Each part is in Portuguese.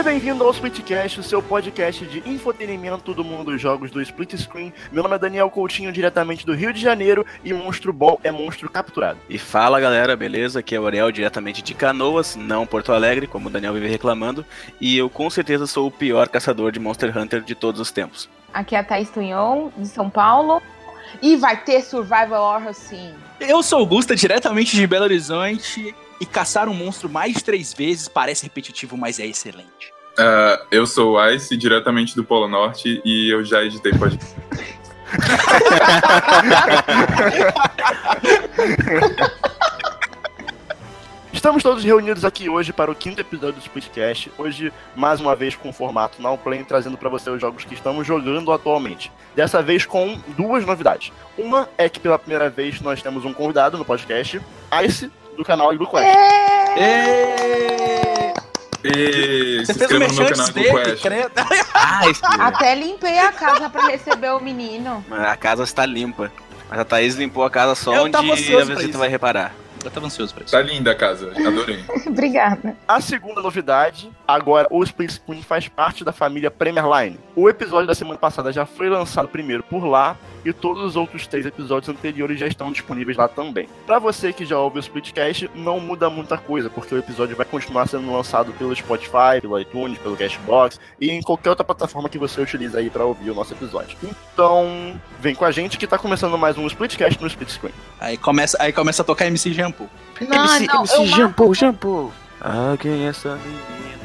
Seja bem-vindo ao Splitcast, o seu podcast de infotenimento do mundo dos jogos do Split Screen. Meu nome é Daniel Coutinho, diretamente do Rio de Janeiro, e monstro bom é monstro capturado. E fala galera, beleza? Aqui é o Ariel, diretamente de Canoas, não Porto Alegre, como o Daniel vive reclamando, e eu com certeza sou o pior caçador de Monster Hunter de todos os tempos. Aqui é a Thaís Tunhon, de São Paulo, e vai ter Survival Horror sim. Eu sou o Gusta, diretamente de Belo Horizonte, e caçar um monstro mais três vezes parece repetitivo, mas é excelente. Uh, eu sou o Ice, diretamente do Polo Norte, e eu já editei podcast. Estamos todos reunidos aqui hoje para o quinto episódio do Splitcast. Hoje, mais uma vez, com o formato Now Play, trazendo para você os jogos que estamos jogando atualmente. Dessa vez com duas novidades. Uma é que pela primeira vez nós temos um convidado no podcast, Ice, do canal do Quest. E... Você Se fez o inscreva no meu merchan canal antes dele, Quest. credo. Ai, Até limpei a casa pra receber o menino. a casa está limpa. Mas a Thaís limpou a casa só Eu onde tava a ansioso pra visita isso. vai reparar. Eu tava ansioso pra isso. Tá linda a casa, adorei. Obrigada. A segunda novidade, agora o Split Screen faz parte da família Premier Line. O episódio da semana passada já foi lançado primeiro por lá e todos os outros três episódios anteriores já estão disponíveis lá também. Pra você que já ouve o Splitcast, não muda muita coisa, porque o episódio vai continuar sendo lançado pelo Spotify, pelo iTunes, pelo Cashbox e em qualquer outra plataforma que você utiliza aí pra ouvir o nosso episódio. Então, vem com a gente que tá começando mais um Splitcast no Split Screen. Aí começa, aí começa a tocar MC Shampoo. Não, MC, não, MC Shampoo, Shampoo. Ah, quem é essa menina?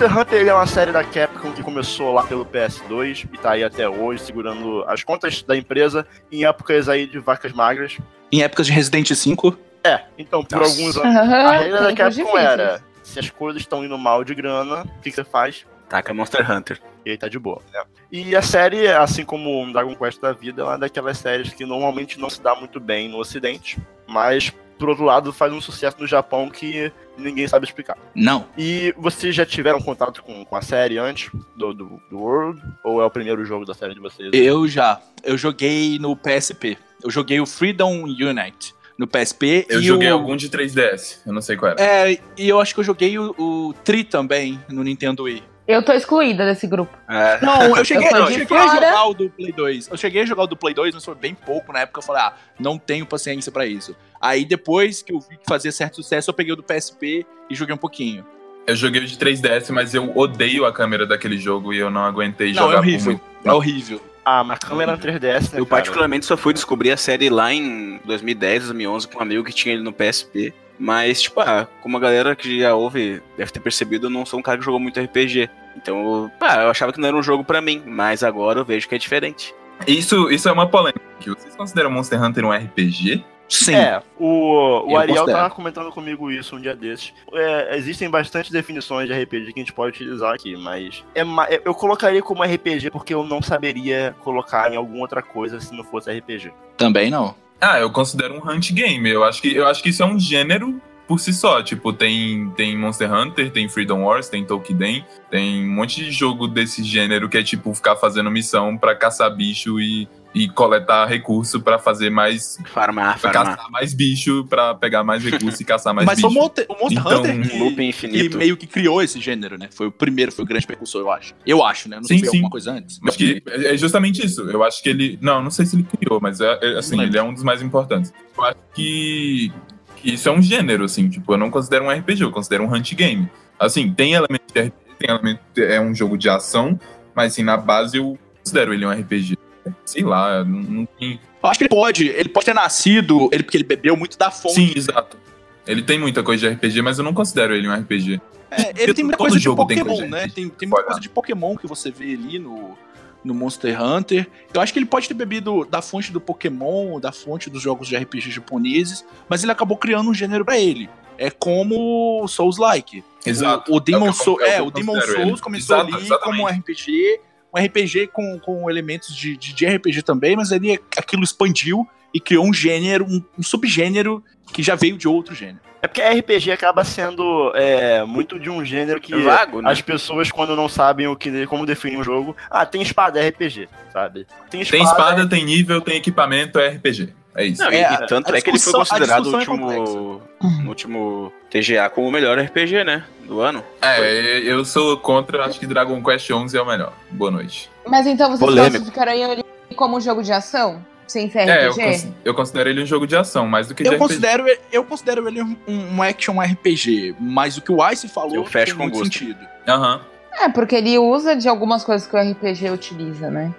Monster Hunter ele é uma série da Capcom que começou lá pelo PS2 e tá aí até hoje, segurando as contas da empresa em épocas aí de vacas magras. Em épocas de Resident 5, É, então por Nossa. alguns anos. A regra da Capcom era: se as coisas estão indo mal de grana, o que, que você faz? Taca Monster Hunter. E aí tá de boa. né? E a série, assim como o Dragon Quest da vida, é uma daquelas séries que normalmente não se dá muito bem no Ocidente, mas por outro lado faz um sucesso no Japão que ninguém sabe explicar. não. E vocês já tiveram contato com, com a série antes do, do, do World? Ou é o primeiro jogo da série de vocês? Eu já. Eu joguei no PSP. Eu joguei o Freedom Unite no PSP. Eu e joguei o... algum de 3DS, eu não sei qual era. É, e eu acho que eu joguei o, o Tri também no Nintendo Wii. Eu tô excluída desse grupo. É, Não, eu cheguei, Eu tô eu cheguei a jogar o do Play 2. Eu cheguei a jogar o do Play 2, mas foi bem pouco na época. Eu falei, ah, não tenho paciência pra isso. Aí depois que eu vi que fazia certo sucesso, eu peguei o do PSP e joguei um pouquinho. Eu joguei o de 3DS, mas eu odeio a câmera daquele jogo e eu não aguentei Não, jogar é horrível. muito É horrível. Ah, mas câmera 3DS, né, eu cara? particularmente só fui descobrir a série lá em 2010, 2011 com um amigo que tinha ele no PSP. Mas, tipo, ah, como a galera que já ouve deve ter percebido, eu não sou um cara que jogou muito RPG. Então, ah, eu achava que não era um jogo pra mim, mas agora eu vejo que é diferente. Isso, isso é uma polêmica. Vocês consideram Monster Hunter um RPG? Sim. É, o, o Ariel considero. tava comentando comigo isso um dia desses. É, existem bastante definições de RPG que a gente pode utilizar aqui, mas é, é- eu colocaria como RPG porque eu não saberia colocar em alguma outra coisa se não fosse RPG. Também não. Ah, eu considero um hunt game. Eu acho que, eu acho que isso é um gênero por si só. Tipo, tem, tem Monster Hunter, tem Freedom Wars, tem Tolkien, tem um monte de jogo desse gênero que é tipo ficar fazendo missão pra caçar bicho e, e coletar recurso pra fazer mais. Farmar, Pra farmar. caçar mais bicho, pra pegar mais recurso e caçar mais Mas bicho. foi o Monster, Então, Hunter que, loop que infinito. meio que criou esse gênero, né? Foi o primeiro, foi o grande precursor, eu acho. Eu acho, né? Não sei Sim, se sim. alguma coisa antes. Acho que é justamente isso. Eu acho que ele. Não, não sei se ele criou, mas é, é, assim, ele é um dos mais importantes. Eu acho que, que isso é um gênero, assim, tipo, eu não considero um RPG, eu considero um hunt game. Assim, tem elemento de RPG, tem elemento. É um jogo de ação, mas assim, na base eu considero ele um RPG. Sei lá, não, não tem. Eu acho que ele pode, ele pode ter nascido, ele, porque ele bebeu muito da fonte. Sim, exato. Ele tem muita coisa de RPG, mas eu não considero ele um RPG. É, ele tem muita Todo coisa de jogo tem Pokémon, coisa de né? Tem, tem muita coisa de Pokémon que você vê ali no, no Monster Hunter. Eu acho que ele pode ter bebido da fonte do Pokémon, da fonte dos jogos de RPG japoneses, mas ele acabou criando um gênero pra ele. É como Souls-like. Exato. O, o Demon, É o Soul- é o Demon Souls ele. começou Exato, ali exatamente. como um RPG, um RPG com, com elementos de, de, de RPG também, mas ele aquilo expandiu e criou um gênero, um, um subgênero que já veio de outro gênero. É porque RPG acaba sendo é, muito de um gênero que Vago, né? as pessoas, quando não sabem o que, como definir um jogo, ah, tem espada, é RPG, sabe? Tem Tem espada, tem nível, tem equipamento, é RPG. É isso. Não, e- É, e, tanto é que ele foi considerado o é último, no último TGA como o melhor RPG, né? Do ano. É, eu sou contra, acho que Dragon Quest 11 é o melhor. Boa noite. Mas então vocês Polêmico. classificariam ele como um jogo de ação? Sem ser É, eu, RPG? cons- eu considero ele um jogo de ação, mais do que de Eu RPG. considero, eu considero ele um, um action RPG, mas o que o Ice falou Eu fecho tem com muito gosto. sentido. Aham. É, porque ele usa de algumas coisas que o RPG utiliza, né?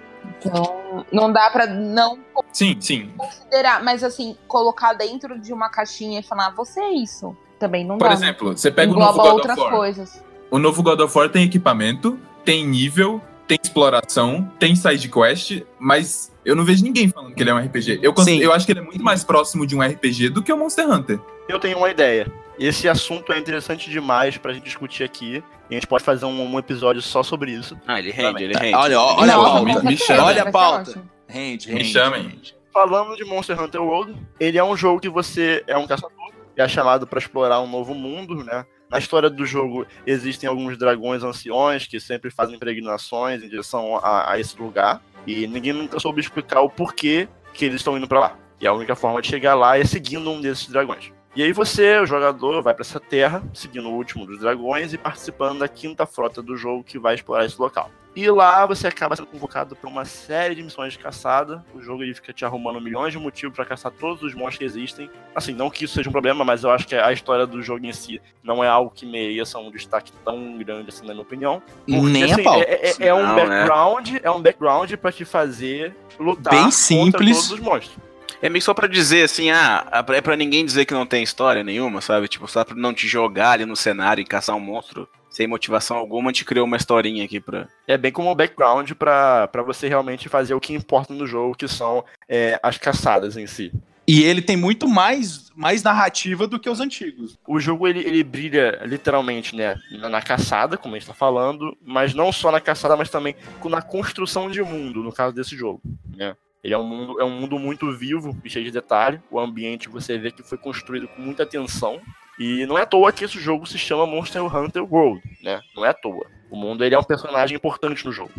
Então, não dá pra não Sim, sim. considerar, mas assim, colocar dentro de uma caixinha e falar, "Ah, você é isso. Também não Por dá. exemplo, você pega o Engloba novo God outras of War. coisas. O novo God of War tem equipamento, tem nível, tem exploração, tem side quest, mas eu não vejo ninguém falando que ele é um RPG. Eu, Sim. eu acho que ele é muito mais próximo de um RPG do que o Monster Hunter. Eu tenho uma ideia. Esse assunto é interessante demais pra gente discutir aqui. E a gente pode fazer um, um episódio só sobre isso. Ah, ele rende, ele rende. Olha, olha a Não, pauta. me- chama. Olha a pauta. ótimo. Rende, Me rende, chamem. rende. Falando de Monster Hunter World, ele é um jogo que você é um caçador e é chamado pra explorar um novo mundo, né? Na história do jogo existem alguns dragões anciões que sempre fazem peregrinações em direção a, a esse lugar e ninguém nunca soube explicar o porquê que eles estão indo pra lá. E a única forma de chegar lá é seguindo um desses dragões. E aí você, o jogador, vai pra essa terra, seguindo o último dos dragões e participando da quinta frota do jogo que vai explorar esse local. E lá você acaba sendo convocado para uma série de missões de caçada. O jogo ele fica te arrumando milhões de motivos para caçar todos os monstros que existem. Assim, não que isso seja um problema, mas eu acho que a história do jogo em si não é algo que mereça um destaque tão grande assim, na minha opinião. Porque, Nem assim, a pau. É, é- é um Não, né? background, é um background para te fazer lutar Bem contra simples. todos os monstros. É meio só pra dizer assim, ah, é pra ninguém dizer que não tem história nenhuma, sabe? Tipo, só pra não te jogar ali no cenário e caçar um monstro sem motivação alguma, a gente criou uma historinha aqui pra. É bem como um background para você realmente fazer o que importa no jogo, que são é, as caçadas em si. E ele tem muito mais, mais narrativa do que os antigos. o jogo ele, ele brilha literalmente né, na, na caçada, como a gente tá falando, mas não só na caçada, mas também na construção de mundo, no caso desse jogo. Né? Ele é um, mundo, é um mundo muito vivo e cheio de detalhe. O ambiente você vê que foi construído com muita atenção. E não é à toa que esse jogo se chama Monster Hunter World, né? Não é à toa. O mundo ele é um personagem importante no jogo.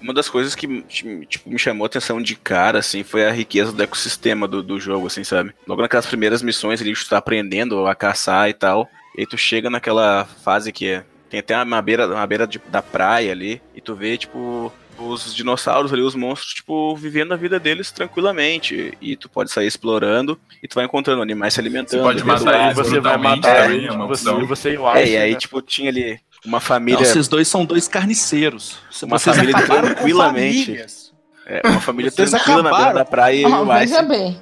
Uma das coisas que tipo, me chamou a atenção de cara, assim, foi a riqueza do ecossistema do, do jogo, assim, sabe? Logo naquelas primeiras missões, ele está aprendendo a caçar e tal. E aí tu chega naquela fase que é, tem até uma beira, uma beira de- da praia ali, e tu vê, tipo, os dinossauros ali, os monstros, tipo, vivendo a vida deles tranquilamente. E tu pode sair explorando e tu vai encontrando animais se alimentando. Você pode matar Aí eles você vai matar ele, é uma você, você e o É, Ice, e aí, né? tipo, tinha ali uma Não, família. vocês dois são dois carniceiros. Uma Vocês família acabaram tranquilamente. é, uma família Vocês tranquila na beira acabaram. da praia e Ah, o Ice veja bem.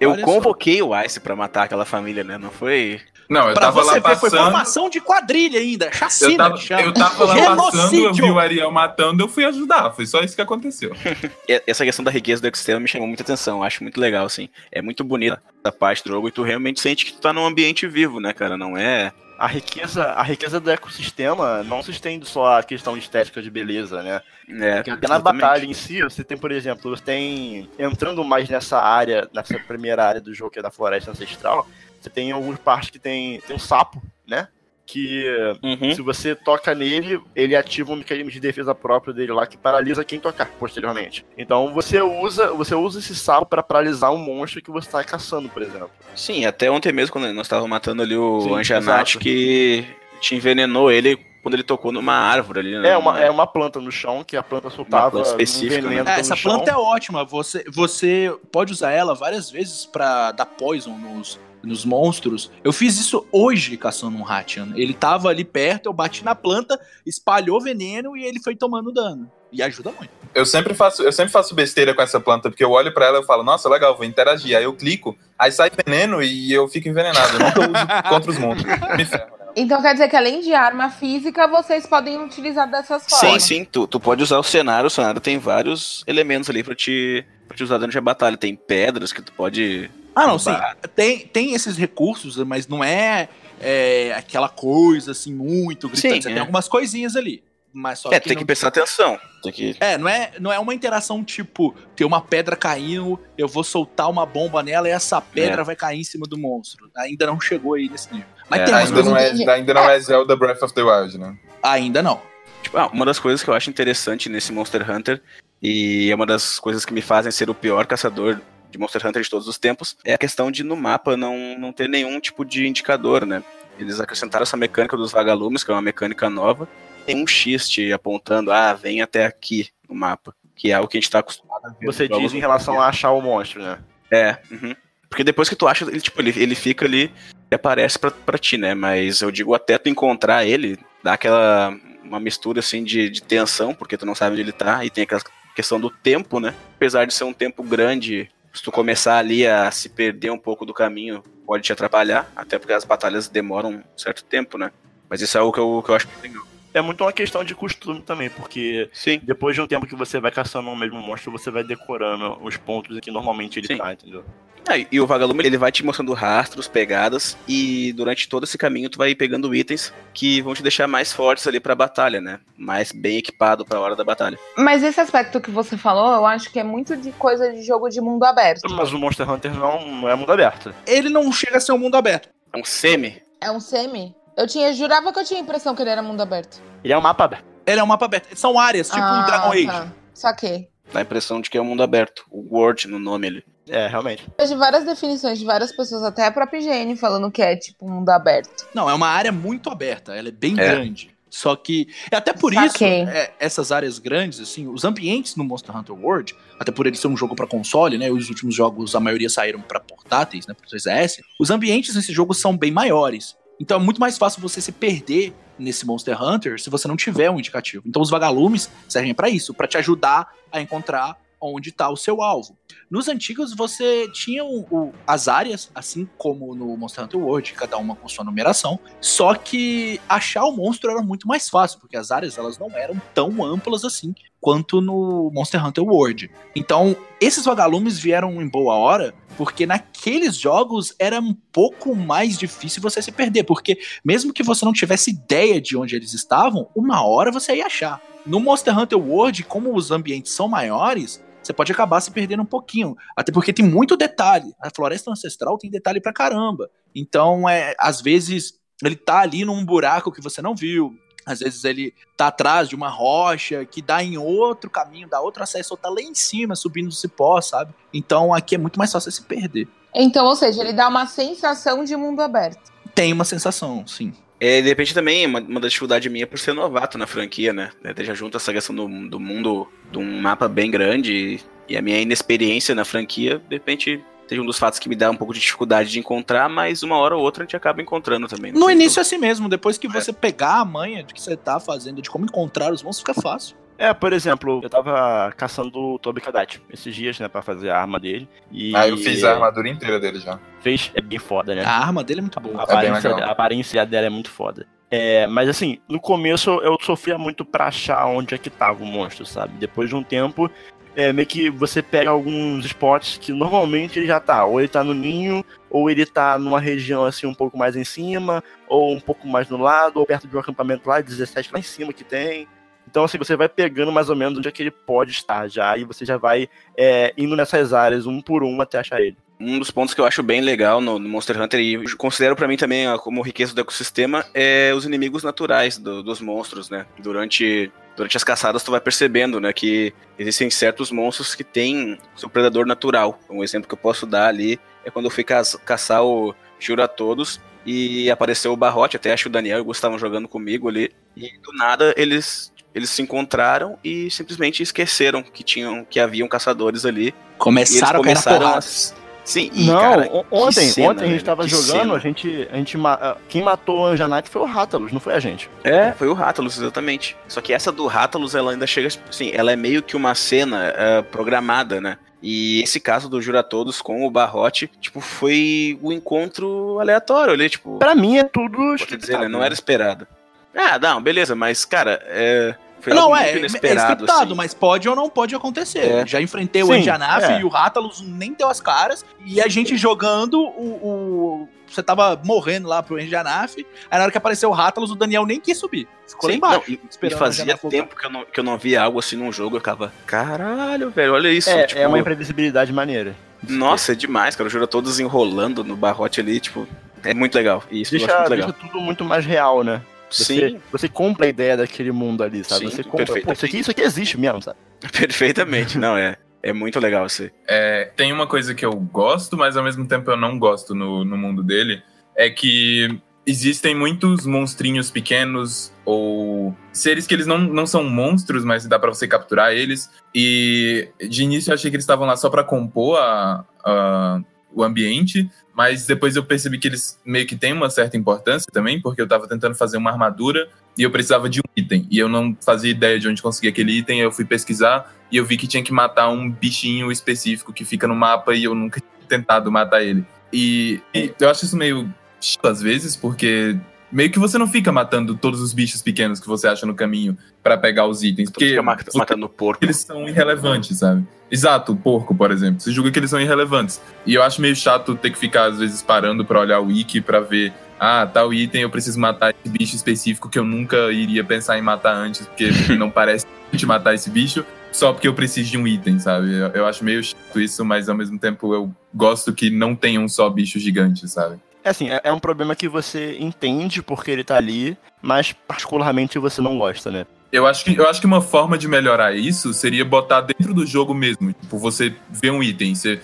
Eu Olha só. convoquei o Ice pra matar aquela família, né? Não foi. Não, eu Pra tava você lá ver, foi passando. formação de quadrilha ainda. Chacina, Eu tava, eu tava lá passando, eu vi o Ariel matando, eu fui ajudar. Foi só isso que aconteceu. Essa questão da riqueza do ecossistema me chamou muita atenção. Acho muito legal, assim. É muito bonita essa parte do jogo e tu realmente sente que tu tá num ambiente vivo, né, cara? Não é. A riqueza, a riqueza do ecossistema não se estende só à questão estética de beleza, né? é Porque até na batalha em si, você tem, por exemplo, você tem. Entrando mais nessa área, nessa primeira área do jogo, que é da floresta ancestral, você tem algumas partes que tem, tem um sapo, né? Que Uhum. se você toca nele, ele ativa um mecanismo de defesa próprio dele lá que paralisa quem tocar posteriormente. Então você usa, você usa esse sapo para paralisar um monstro que você está caçando, por exemplo. Sim, até ontem mesmo, quando nós estávamos matando ali o Sim, Anjanat, que te envenenou ele quando ele tocou numa árvore ali, né? É uma, é uma planta no chão que a planta soltava planta um veneno né? É, pelo essa chão. planta é ótima. Você, você pode usar ela várias vezes pra dar poison nos, nos monstros. Eu fiz isso hoje caçando um Hatian. Ele tava ali perto, eu bati na planta, espalhou veneno e ele foi tomando dano. E ajuda muito. Eu sempre faço, eu sempre faço besteira com essa planta, porque eu olho pra ela e falo, nossa, legal, vou interagir. Aí eu clico, aí sai veneno e eu fico envenenado. Eu nunca uso contra os monstros. Me ferro, né? Então quer dizer que além de arma física, vocês podem utilizar dessas Sim, formas. sim, tu, tu pode usar o cenário, o cenário tem vários elementos ali pra te, pra te usar durante a batalha. Tem pedras que tu pode. Ah, não, sim. Tem, tem esses recursos, mas não é, é, aquela coisa assim muito gritante. Sim, Você é. tem algumas coisinhas ali. Mas só É, que tem não- que prestar atenção. Tem que. É, não é, não é uma interação tipo, tem uma pedra caindo, eu vou soltar uma bomba nela e essa pedra vai cair em cima do monstro. Ainda não chegou aí nesse nível. Mas É, tem umas Ainda coisas. não, é, ainda não é Zelda Breath of the Wild, né? Ainda não. Tipo, ah, uma das coisas que eu acho interessante nesse Monster Hunter, e é uma das coisas que me fazem ser o pior caçador de Monster Hunter de todos os tempos, é a questão de no mapa não, não ter nenhum tipo de indicador, né? Eles acrescentaram essa mecânica dos vagalumes, que é uma mecânica nova. Tem um X te apontando, ah, vem até aqui no mapa. Que é algo que a gente tá acostumado a ver. Você diz em relação a achar o monstro, né? É, uhum. Porque depois que tu acha, ele, tipo, ele, ele fica ali e aparece pra, pra ti, né? Mas eu digo até tu encontrar ele, dá aquela. uma mistura assim de, de tensão, porque tu não sabe onde ele tá, e tem aquela questão do tempo, né? Apesar de ser um tempo grande, se tu começar ali a se perder um pouco do caminho, pode te atrapalhar, até porque as batalhas demoram um certo tempo, né? Mas isso é algo que eu, que eu acho bem legal. É muito uma questão de costume também, porque Sim. depois de um tempo que você vai caçando o mesmo monstro, você vai decorando os pontos em que normalmente ele Sim. tá, entendeu? Ah, e o vagalume ele vai te mostrando rastros, pegadas, e durante todo esse caminho tu vai pegando itens que vão te deixar mais fortes ali pra batalha, né? Mais bem equipado pra hora da batalha. Mas esse aspecto que você falou, eu acho que é muito de coisa de jogo de mundo aberto. Mas o Monster Hunter não, não é mundo aberto. Ele não chega a ser um mundo aberto. É um semi. É um semi? Eu tinha, jurava que eu tinha a impressão que ele era mundo aberto. Ele é um mapa aberto. Ele é um mapa aberto. São áreas, tipo ah, o Dragon Age. Tá. Saquei. Dá a impressão de que é um mundo aberto. O Word no nome ali. É, realmente. Eu vejo várias definições de várias pessoas, até a própria IGN, falando que é tipo mundo aberto. Não, é uma área muito aberta. Ela é bem É. grande. Só que. É até por Saquei. isso, é, essas áreas grandes, assim, os ambientes no Monster Hunter World, até por ele ser um jogo pra console, né? Os últimos jogos, a maioria saíram pra portáteis, né? Pro 3DS. Os ambientes nesse jogo são bem maiores. Então é muito mais fácil você se perder nesse Monster Hunter se você não tiver um indicativo. Então os vagalumes servem pra isso, pra te ajudar a encontrar onde tá o seu alvo. Nos antigos você tinha o- o- as áreas, assim como no Monster Hunter World, cada uma com sua numeração, só que achar o monstro era muito mais fácil, porque as áreas elas não eram tão amplas assim quanto no Monster Hunter World. Então, esses vagalumes vieram em boa hora, porque naqueles jogos era um pouco mais difícil você se perder, porque mesmo que você não tivesse ideia de onde eles estavam, uma hora você ia achar. No Monster Hunter World, como os ambientes são maiores, você pode acabar se perdendo um pouquinho. Até porque tem muito detalhe. A floresta ancestral tem detalhe pra caramba. Então, é, às vezes, ele tá ali num buraco que você não viu. Às vezes ele tá atrás de uma rocha que dá em outro caminho, dá outro acesso, ou tá lá em cima, subindo o cipó, sabe? Então aqui é muito mais fácil se perder. Então, ou seja, ele dá uma sensação de mundo aberto. Tem uma sensação, sim. É, de repente também, uma, uma das dificuldades minha é por ser novato na franquia, né? Até já junto essa questão do, do mundo, de um mapa bem grande e, e a minha inexperiência na franquia, de repente, seja um dos fatos que me dá um pouco de dificuldade de encontrar, mas uma hora ou outra a gente acaba encontrando também. No início é assim mesmo, depois que você pegar a manha de que você tá fazendo, de como encontrar os monstros, fica fácil. É, por exemplo, eu tava caçando o Toby Kadat esses dias, né, pra fazer a arma dele. E Ah, eu fiz a armadura inteira dele já. Fez, é bem foda, né? A arma dele é muito boa. A aparência, legal. a aparência dela é muito foda. É, mas assim, no começo eu sofria muito pra achar onde é que tava o monstro, sabe? Depois de um tempo, é meio que você pega alguns spots que normalmente ele já tá. Ou ele tá no ninho, ou ele tá numa região assim um pouco mais em cima, ou um pouco mais no lado, ou perto de um acampamento lá, 17 lá em cima que tem. Então, assim, você vai pegando mais ou menos onde é que ele pode estar já, e você já vai é, indo nessas áreas um por um até achar ele. Um dos pontos que eu acho bem legal no, no Monster Hunter e considero pra mim também ó, como riqueza do ecossistema é os inimigos naturais do- dos monstros, né? Durante, durante as caçadas tu vai percebendo, né, que existem certos monstros que têm seu predador natural. Um exemplo que eu posso dar ali é quando eu fui ca- caçar o Jura Todos e apareceu o Barrote, até acho que o Daniel e o Gustavo estavam jogando comigo ali, e do nada eles eles se encontraram e simplesmente esqueceram que tinham que haviam caçadores ali Começaram a cair eles na começaram a... porrada. Sim, e, Não, cara, ontem, cena, ontem a gente tava jogando, cena. a gente, a gente ah, quem matou o Anja Knight foi o Rátalos, não foi a gente. É, foi o Rátalos, exatamente. Só que essa do Rátalos, ela ainda chega, assim, ela é meio que uma cena eh, programada, né? E esse caso do Jura Todos com o Barrote, tipo, foi um encontro aleatório ali, tipo. Pra mim é tudo. Dizer, né? Não era esperado. Ah, não, beleza, mas, cara, é. Foi não, algo é, muito é inesperado, scriptado, assim. mas pode ou não pode acontecer. É. Já enfrentei o Sim, Anjanaf é. e o Rátalos nem deu as caras. E a gente jogando o. o- você tava morrendo lá pro Anjanaf. Aí na hora que apareceu o Rátalos, o Daniel nem quis subir. Ficou lá Sim, embaixo. não, e- e o fazia tempo que eu, não, que eu não via algo assim num jogo, eu ficava, caralho, velho, olha isso. É, tipo, é uma imprevisibilidade maneira. Nossa, é demais, cara. O Jura todos enrolando no barrote ali, tipo, é muito legal. E isso eu acho Deixa, muito legal. deixa tudo muito mais real, né? Você, Sim, você compra a ideia daquele mundo ali, sabe? Sim, você compra. Pô, isso, aqui, isso aqui existe mesmo, sabe? perfeitamente. Não, é. É muito legal isso. aí. É, tem uma coisa que eu gosto, mas ao mesmo tempo eu não gosto no, no mundo dele, é que existem muitos monstrinhos pequenos ou seres que eles não, não são monstros, mas dá pra você capturar eles. E de início eu achei que eles estavam lá só pra compor a, a- o ambiente, mas depois eu percebi que eles meio que têm uma certa importância também, porque eu tava tentando fazer uma armadura e eu precisava de um item. E eu não fazia ideia de onde conseguir aquele item, eu fui pesquisar e eu vi que tinha que matar um bichinho específico que fica no mapa e eu nunca tinha tentado matar ele. E, e eu acho isso meio chato às vezes, porque meio que você não fica matando todos os bichos pequenos que você acha no caminho pra pegar os itens, porque fica ma- você- matando porco. eles são irrelevantes, sabe? Exato, o porco, por exemplo. Você julga que eles são irrelevantes. E eu acho meio chato ter que ficar, às vezes, parando pra olhar o wiki pra ver. Ah, tal item eu preciso matar esse bicho específico que eu nunca iria pensar em matar antes, porque não parece de matar esse bicho, só porque eu preciso de um item, sabe? Eu, eu acho meio chato isso, mas ao mesmo tempo eu gosto que não tenha um só bicho gigante, sabe? É assim, é, é um problema que você entende porque ele tá ali, mas particularmente você não gosta, né? Eu acho, que, eu acho que uma forma de melhorar isso seria botar dentro do jogo mesmo. Tipo, você vê um item, você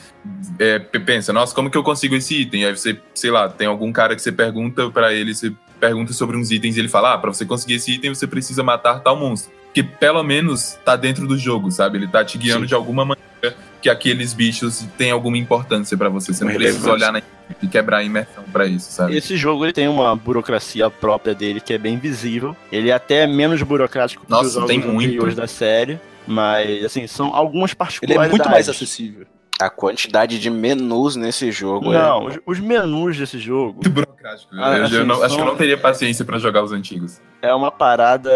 é, pensa, nossa, como que eu consigo esse item? Aí você, sei lá, tem algum cara que você pergunta pra ele, você pergunta sobre uns itens e ele fala, ah, pra você conseguir esse item você precisa matar tal monstro. Que pelo menos tá dentro do jogo, sabe? Ele tá te guiando Sim. de alguma maneira que aqueles bichos têm alguma importância pra você. Você não precisa olhar na e quebrar a imersão pra isso, sabe? Esse jogo ele tem uma burocracia própria dele que é bem visível. Ele é até menos burocrático que Nossa, os jogos tem muito. anteriores da série. Mas, assim, são algumas Ele particularidades. é muito mais acessível. A quantidade de menus nesse jogo Não, é. os, os menus desse jogo Muito burocrático. Ah, eu, assim, eu não- acho que eu não teria paciência pra jogar os antigos. é uma parada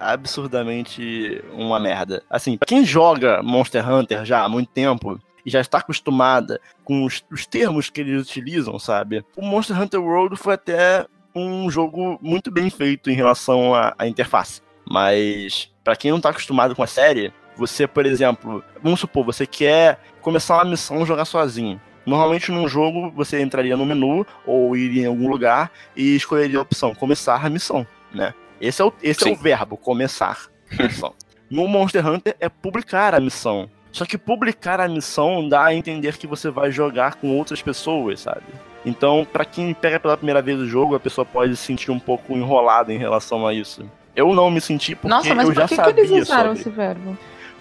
absurdamente uma merda. Assim, pra quem joga Monster Hunter já há muito tempo e já está acostumada com os, os termos que eles utilizam, sabe? O Monster Hunter World foi até um jogo muito bem feito em relação à, à interface. Mas pra quem não tá acostumado com a série, você, por exemplo, vamos supor, você quer começar uma missão e jogar sozinho. Normalmente num jogo você entraria no menu ou iria em algum lugar e escolheria a opção começar a missão, né? Esse é o, esse é o verbo, começar a missão. no Monster Hunter é publicar a missão. Só que publicar a missão dá a entender que você vai jogar com outras pessoas, sabe? Então, pra quem pega pela primeira vez o jogo, a pessoa pode se sentir um pouco enrolada em relação a isso. Eu não me senti porque Nossa, mas eu já por que, que sabia eles usaram sobre. esse verbo?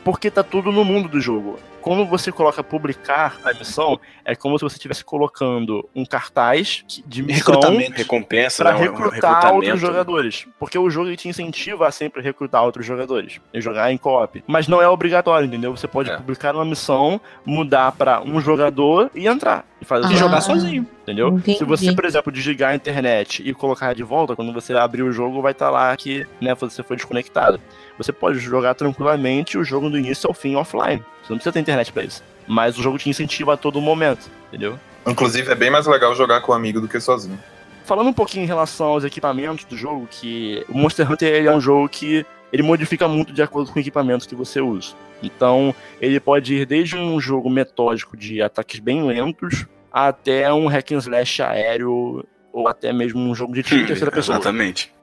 Porque tá tudo no mundo do jogo. Quando você coloca publicar a missão, é como se você estivesse colocando um cartaz de missão Recrutamento. Recompensa, pra né? Recrutar outros jogadores. Porque o jogo te incentiva a sempre recrutar outros jogadores e jogar em co-op. Mas não é obrigatório, entendeu? Você pode É. publicar uma missão, mudar pra um jogador e entrar. E fazer Ah. E jogar sozinho. entendeu? Entendi. Se você, por exemplo, desligar a internet e colocar de volta, quando você abrir o jogo, vai estar lá que né, você foi desconectado. Você pode jogar tranquilamente o jogo do início ao fim offline. Você não precisa ter internet pra isso. Mas o jogo te incentiva a todo momento, entendeu? Inclusive, é bem mais legal jogar com um amigo do que sozinho. Falando um pouquinho em relação aos equipamentos do jogo, que o Monster Hunter ele é um jogo que ele modifica muito de acordo com o equipamento que você usa. Então, ele pode ir desde um jogo metódico de ataques bem lentos até um hack and slash aéreo ou até mesmo um jogo de tiro em terceira pessoa. Exatamente.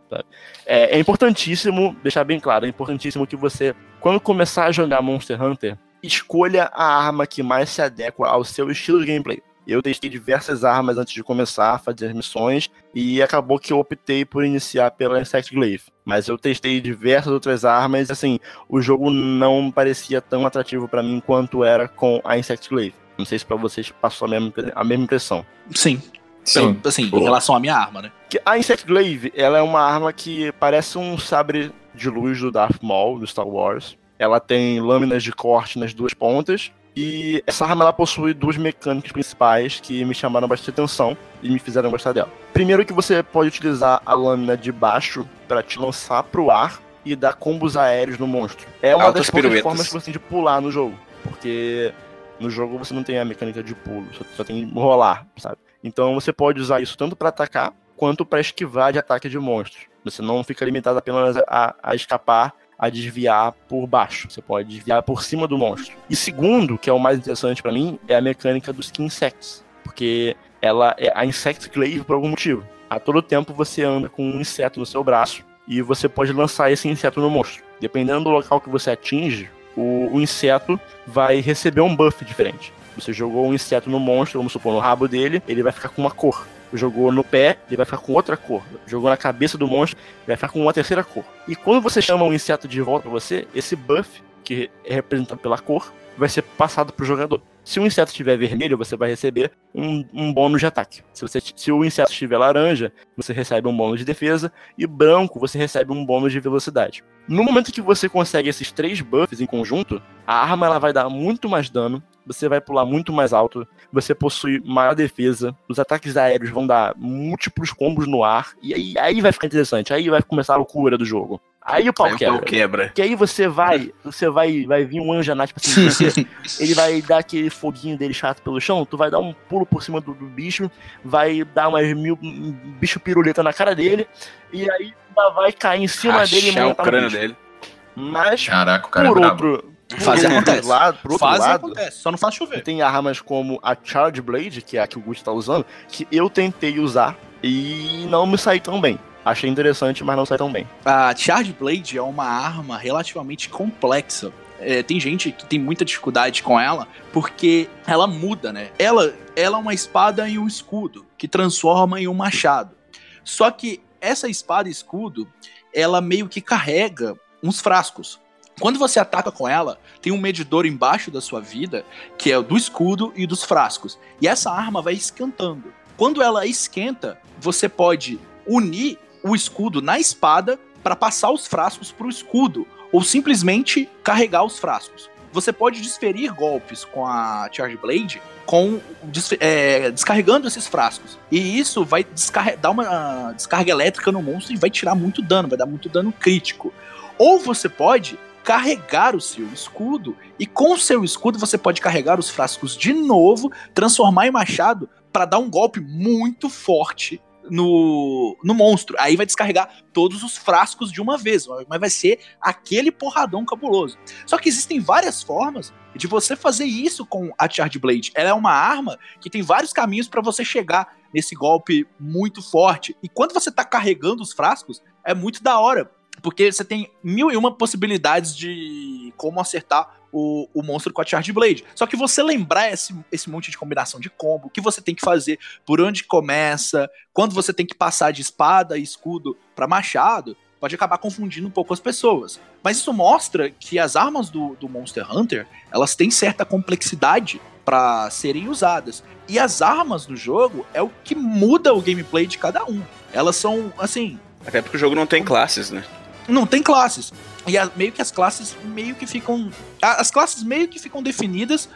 É, é importantíssimo, deixar bem claro, é importantíssimo que você, quando começar a jogar Monster Hunter, escolha a arma que mais se adequa ao seu estilo de gameplay. Eu testei diversas armas antes de começar a fazer as missões e acabou que eu optei por iniciar pela Insect Glaive. Mas eu testei diversas outras armas e assim, o jogo não parecia tão atrativo pra mim quanto era com a Insect Glaive. Não sei se pra vocês passou a mesma, a mesma impressão. Sim. Sim. Assim, em relação à minha arma, né? Que a Insect Glaive, ela é uma arma que parece um sabre de luz do Darth Maul, do Star Wars. Ela tem lâminas de corte nas duas pontas E essa arma ela possui duas mecânicas principais que me chamaram bastante atenção e me fizeram gostar dela. Primeiro que você pode utilizar a lâmina de baixo para te lançar pro ar e dar combos aéreos no monstro. É uma Altas das poucas formas que você tem de pular no jogo, porque no jogo você não tem a mecânica de pulo, só, só tem rolar, sabe? Então você pode usar isso tanto para atacar quanto para esquivar de ataque de monstros. Você não fica limitado apenas a, a escapar, a desviar por baixo. Você pode desviar por cima do monstro. E segundo, que é o mais interessante para mim, é a mecânica dos Insects, porque ela é a Insect Glaive por algum motivo. A todo tempo você anda com um inseto no seu braço e você pode lançar esse inseto no monstro. Dependendo do local que você atinge, o, o inseto vai receber um buff diferente. Você jogou um inseto no monstro, vamos supor, no rabo dele, ele vai ficar com uma cor. Jogou no pé, ele vai ficar com outra cor. Jogou na cabeça do monstro, ele vai ficar com uma terceira cor. E quando você chama um inseto de volta pra você, esse buff, que é representado pela cor, vai ser passado pro jogador. Se o inseto estiver vermelho, você vai receber um, um bônus de ataque. Se, você, se o inseto estiver laranja, você recebe um bônus de defesa. E branco, você recebe um bônus de velocidade. No momento que você consegue esses três buffs em conjunto, a arma ela vai dar muito mais dano, você vai pular muito mais alto, você possui maior defesa, os ataques aéreos vão dar múltiplos combos no ar, e aí, aí vai ficar interessante, aí vai começar a loucura do jogo. Aí o pau Aí o quebra. pau quebra. Que aí você vai, você vai, vai vir um anjanate pra cima de você, ele vai dar aquele foguinho dele chato pelo chão, tu vai dar um pulo por cima do, do bicho, vai dar umas mil um bicho piruleta na cara dele, e aí vai cair em cima dele e Rachar o crânio dele. Mas, Caraca, o cara por é outro, outro acontece. lado, por outro Faz lado, acontece, só não faz chover. tem armas como a Charge Blade, que é a que o Gusto tá usando, que eu tentei usar e não me saí tão bem. Achei interessante, mas não saí tão bem. A Charge Blade é uma arma relativamente complexa. É, tem gente que tem muita dificuldade com ela porque ela muda, né? Ela, ela é uma espada e um escudo que transforma em um machado. Só que essa espada e escudo, ela meio que carrega uns frascos. Quando você ataca com ela, tem um medidor embaixo da sua vida, que é o do escudo e dos frascos. E essa arma vai esquentando. Quando ela esquenta, você pode unir o escudo na espada para passar os frascos para o escudo, ou simplesmente carregar os frascos. Você pode desferir golpes com a Charge Blade com é, descarregando esses frascos. E isso vai dar uma descarga elétrica no monstro e vai tirar muito dano, vai dar muito dano crítico. Ou você pode carregar o seu escudo e com o seu escudo você pode carregar os frascos de novo, transformar em machado para dar um golpe muito forte no, no monstro. Aí vai descarregar todos os frascos de uma vez, mas vai ser aquele porradão cabuloso. Só que existem várias formas de você fazer isso com a Charge Blade. Ela é uma arma que tem vários caminhos para você chegar nesse golpe muito forte. E quando você tá carregando os frascos, é muito da hora. Porque você tem mil e uma possibilidades de como acertar o, o monstro com a Charge Blade. Só que você lembrar esse, esse monte de combinação de combo, o que você tem que fazer, por onde começa, quando você tem que passar de espada e escudo para machado, pode acabar confundindo um pouco as pessoas. Mas isso mostra que as armas do, do Monster Hunter, elas têm certa complexidade para serem usadas. E as armas do jogo é o que muda o gameplay de cada um. Elas são, assim, Até porque o jogo não tem classes, né? Não tem classes. E a- meio que as classes meio que ficam. a- As classes meio que ficam definidas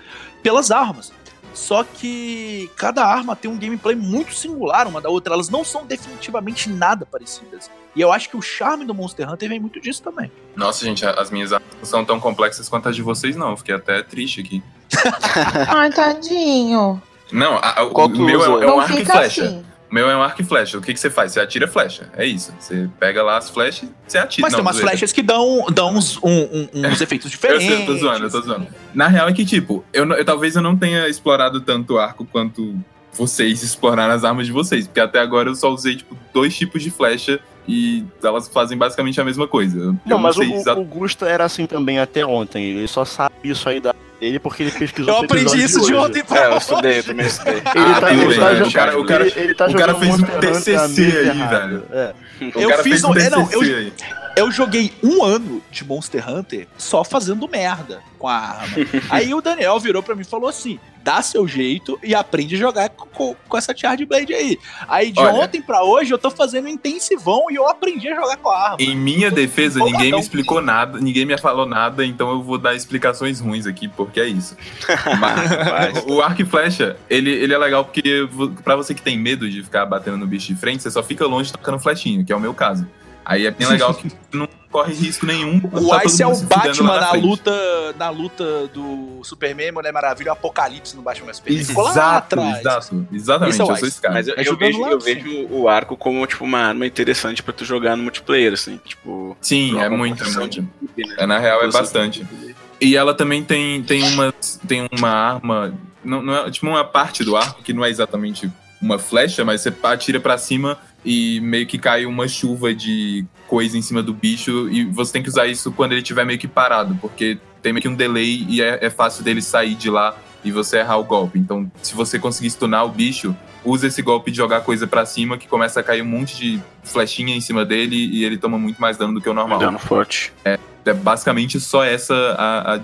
pelas armas. Só que cada arma tem um gameplay muito singular uma da outra. Elas não são definitivamente nada parecidas. E eu acho que o charme do Monster Hunter vem muito disso também. Nossa, gente, as minhas armas não são tão complexas quanto as de vocês, não. Eu Fiquei até triste aqui. Ai, tadinho. Não, a- a- o meu é, é um arco e flecha. assim. O meu é um arco e flecha. O que, que você faz? Você atira flecha. É isso. Você pega lá as flechas e você atira. Mas Não, tem umas zoeira. flechas que dão, dão uns, um- um- uns efeitos Eu diferentes. sei, eu tô zoando, eu tô zoando. Na real é que, tipo, eu, não- eu- talvez eu não tenha explorado tanto o arco quanto vocês exploraram as armas de vocês. Porque até agora eu só usei, tipo, dois tipos de flecha e elas fazem basicamente a mesma coisa. Eu Não, mas o, sei exa- o Gusto era assim também até ontem. Ele só sabe isso aí da dele porque ele pesquisou Eu aprendi isso de ontem É, pra eu hoje. estudei, eu também estudei. Ele Ah, tá, ele bem, tá né? jogando- O cara- o cara- ele, ele tá o cara jogando fez um TCC aí, errado. velho. É. O Eu cara fiz um- é, não, eu- aí. Eu joguei um ano de Monster Hunter só fazendo merda com a arma. Aí o Daniel virou pra mim e falou assim: dá seu jeito e aprende a jogar com, com essa Charge Blade aí. Aí de Olha. ontem pra hoje eu tô fazendo intensivão e eu aprendi a jogar com a arma. Em minha defesa, Empolgadão. ninguém me explicou nada, ninguém me falou nada, então eu vou dar explicações ruins aqui, porque é isso. Mas, o arco e flecha, ele, ele é legal porque pra você que tem medo de ficar batendo no bicho de frente, você só fica longe tocando flechinho, que é o meu caso. Aí é bem legal que não corre risco nenhum. O tá Ice é o Batman na, frente. luta, na luta do Superman, Mulher Maravilha, o Apocalipse no Batman SP. Exato, exato. Exatamente, é eu sou esse cara. Mas eu, eu vejo, lá, eu vejo o arco como, tipo, uma arma interessante pra tu jogar no multiplayer, assim. Tipo, Sim, é muito, é de muito. né? É, na real, é bastante. E ela também tem, tem, uma, tem uma arma, não, não é, tipo uma parte do arco que não é exatamente uma flecha, mas você atira pra cima e meio que cai uma chuva de coisa em cima do bicho e você tem que usar isso quando ele estiver meio que parado, porque tem meio que um delay e é, é fácil dele sair de lá e você errar o golpe. Então, se você conseguir stunar o bicho, usa esse golpe de jogar coisa pra cima que começa a cair um monte de flechinha em cima dele e ele toma muito mais dano do que o normal. Dano forte. É basicamente só essa a, a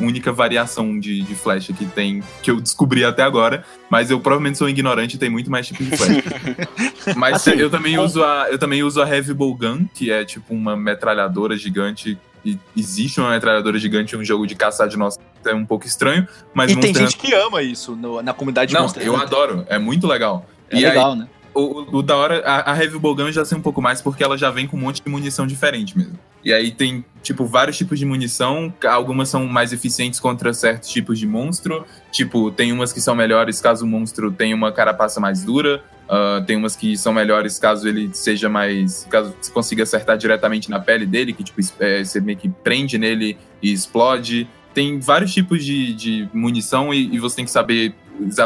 única variação de, de flecha que tem, que eu descobri até agora, mas eu provavelmente sou ignorante e tem muito mais tipos de flecha. mas Assim, eu também com- uso a eu também uso a Heavy Bow Gun, que é tipo uma metralhadora gigante. E existe uma metralhadora gigante em um jogo de caçar dinossauro, é um pouco estranho, mas E tem Monster gente que ama isso no- na comunidade de Não, Monster eu Hunter. adoro, é muito legal. É e aí, legal, né? O, o- da hora, a, a Heavy Bowgun eu já sei um pouco mais porque ela já vem com um monte de munição diferente mesmo. E aí tem, tipo, vários tipos de munição, algumas são mais eficientes contra certos tipos de monstro, tipo, tem umas que são melhores caso o monstro tenha uma carapaça mais dura, ah, tem umas que são melhores caso ele seja mais, caso você consiga acertar diretamente na pele dele, que tipo, é, você meio que prende nele e explode. Tem vários tipos de, de munição e, e você tem que saber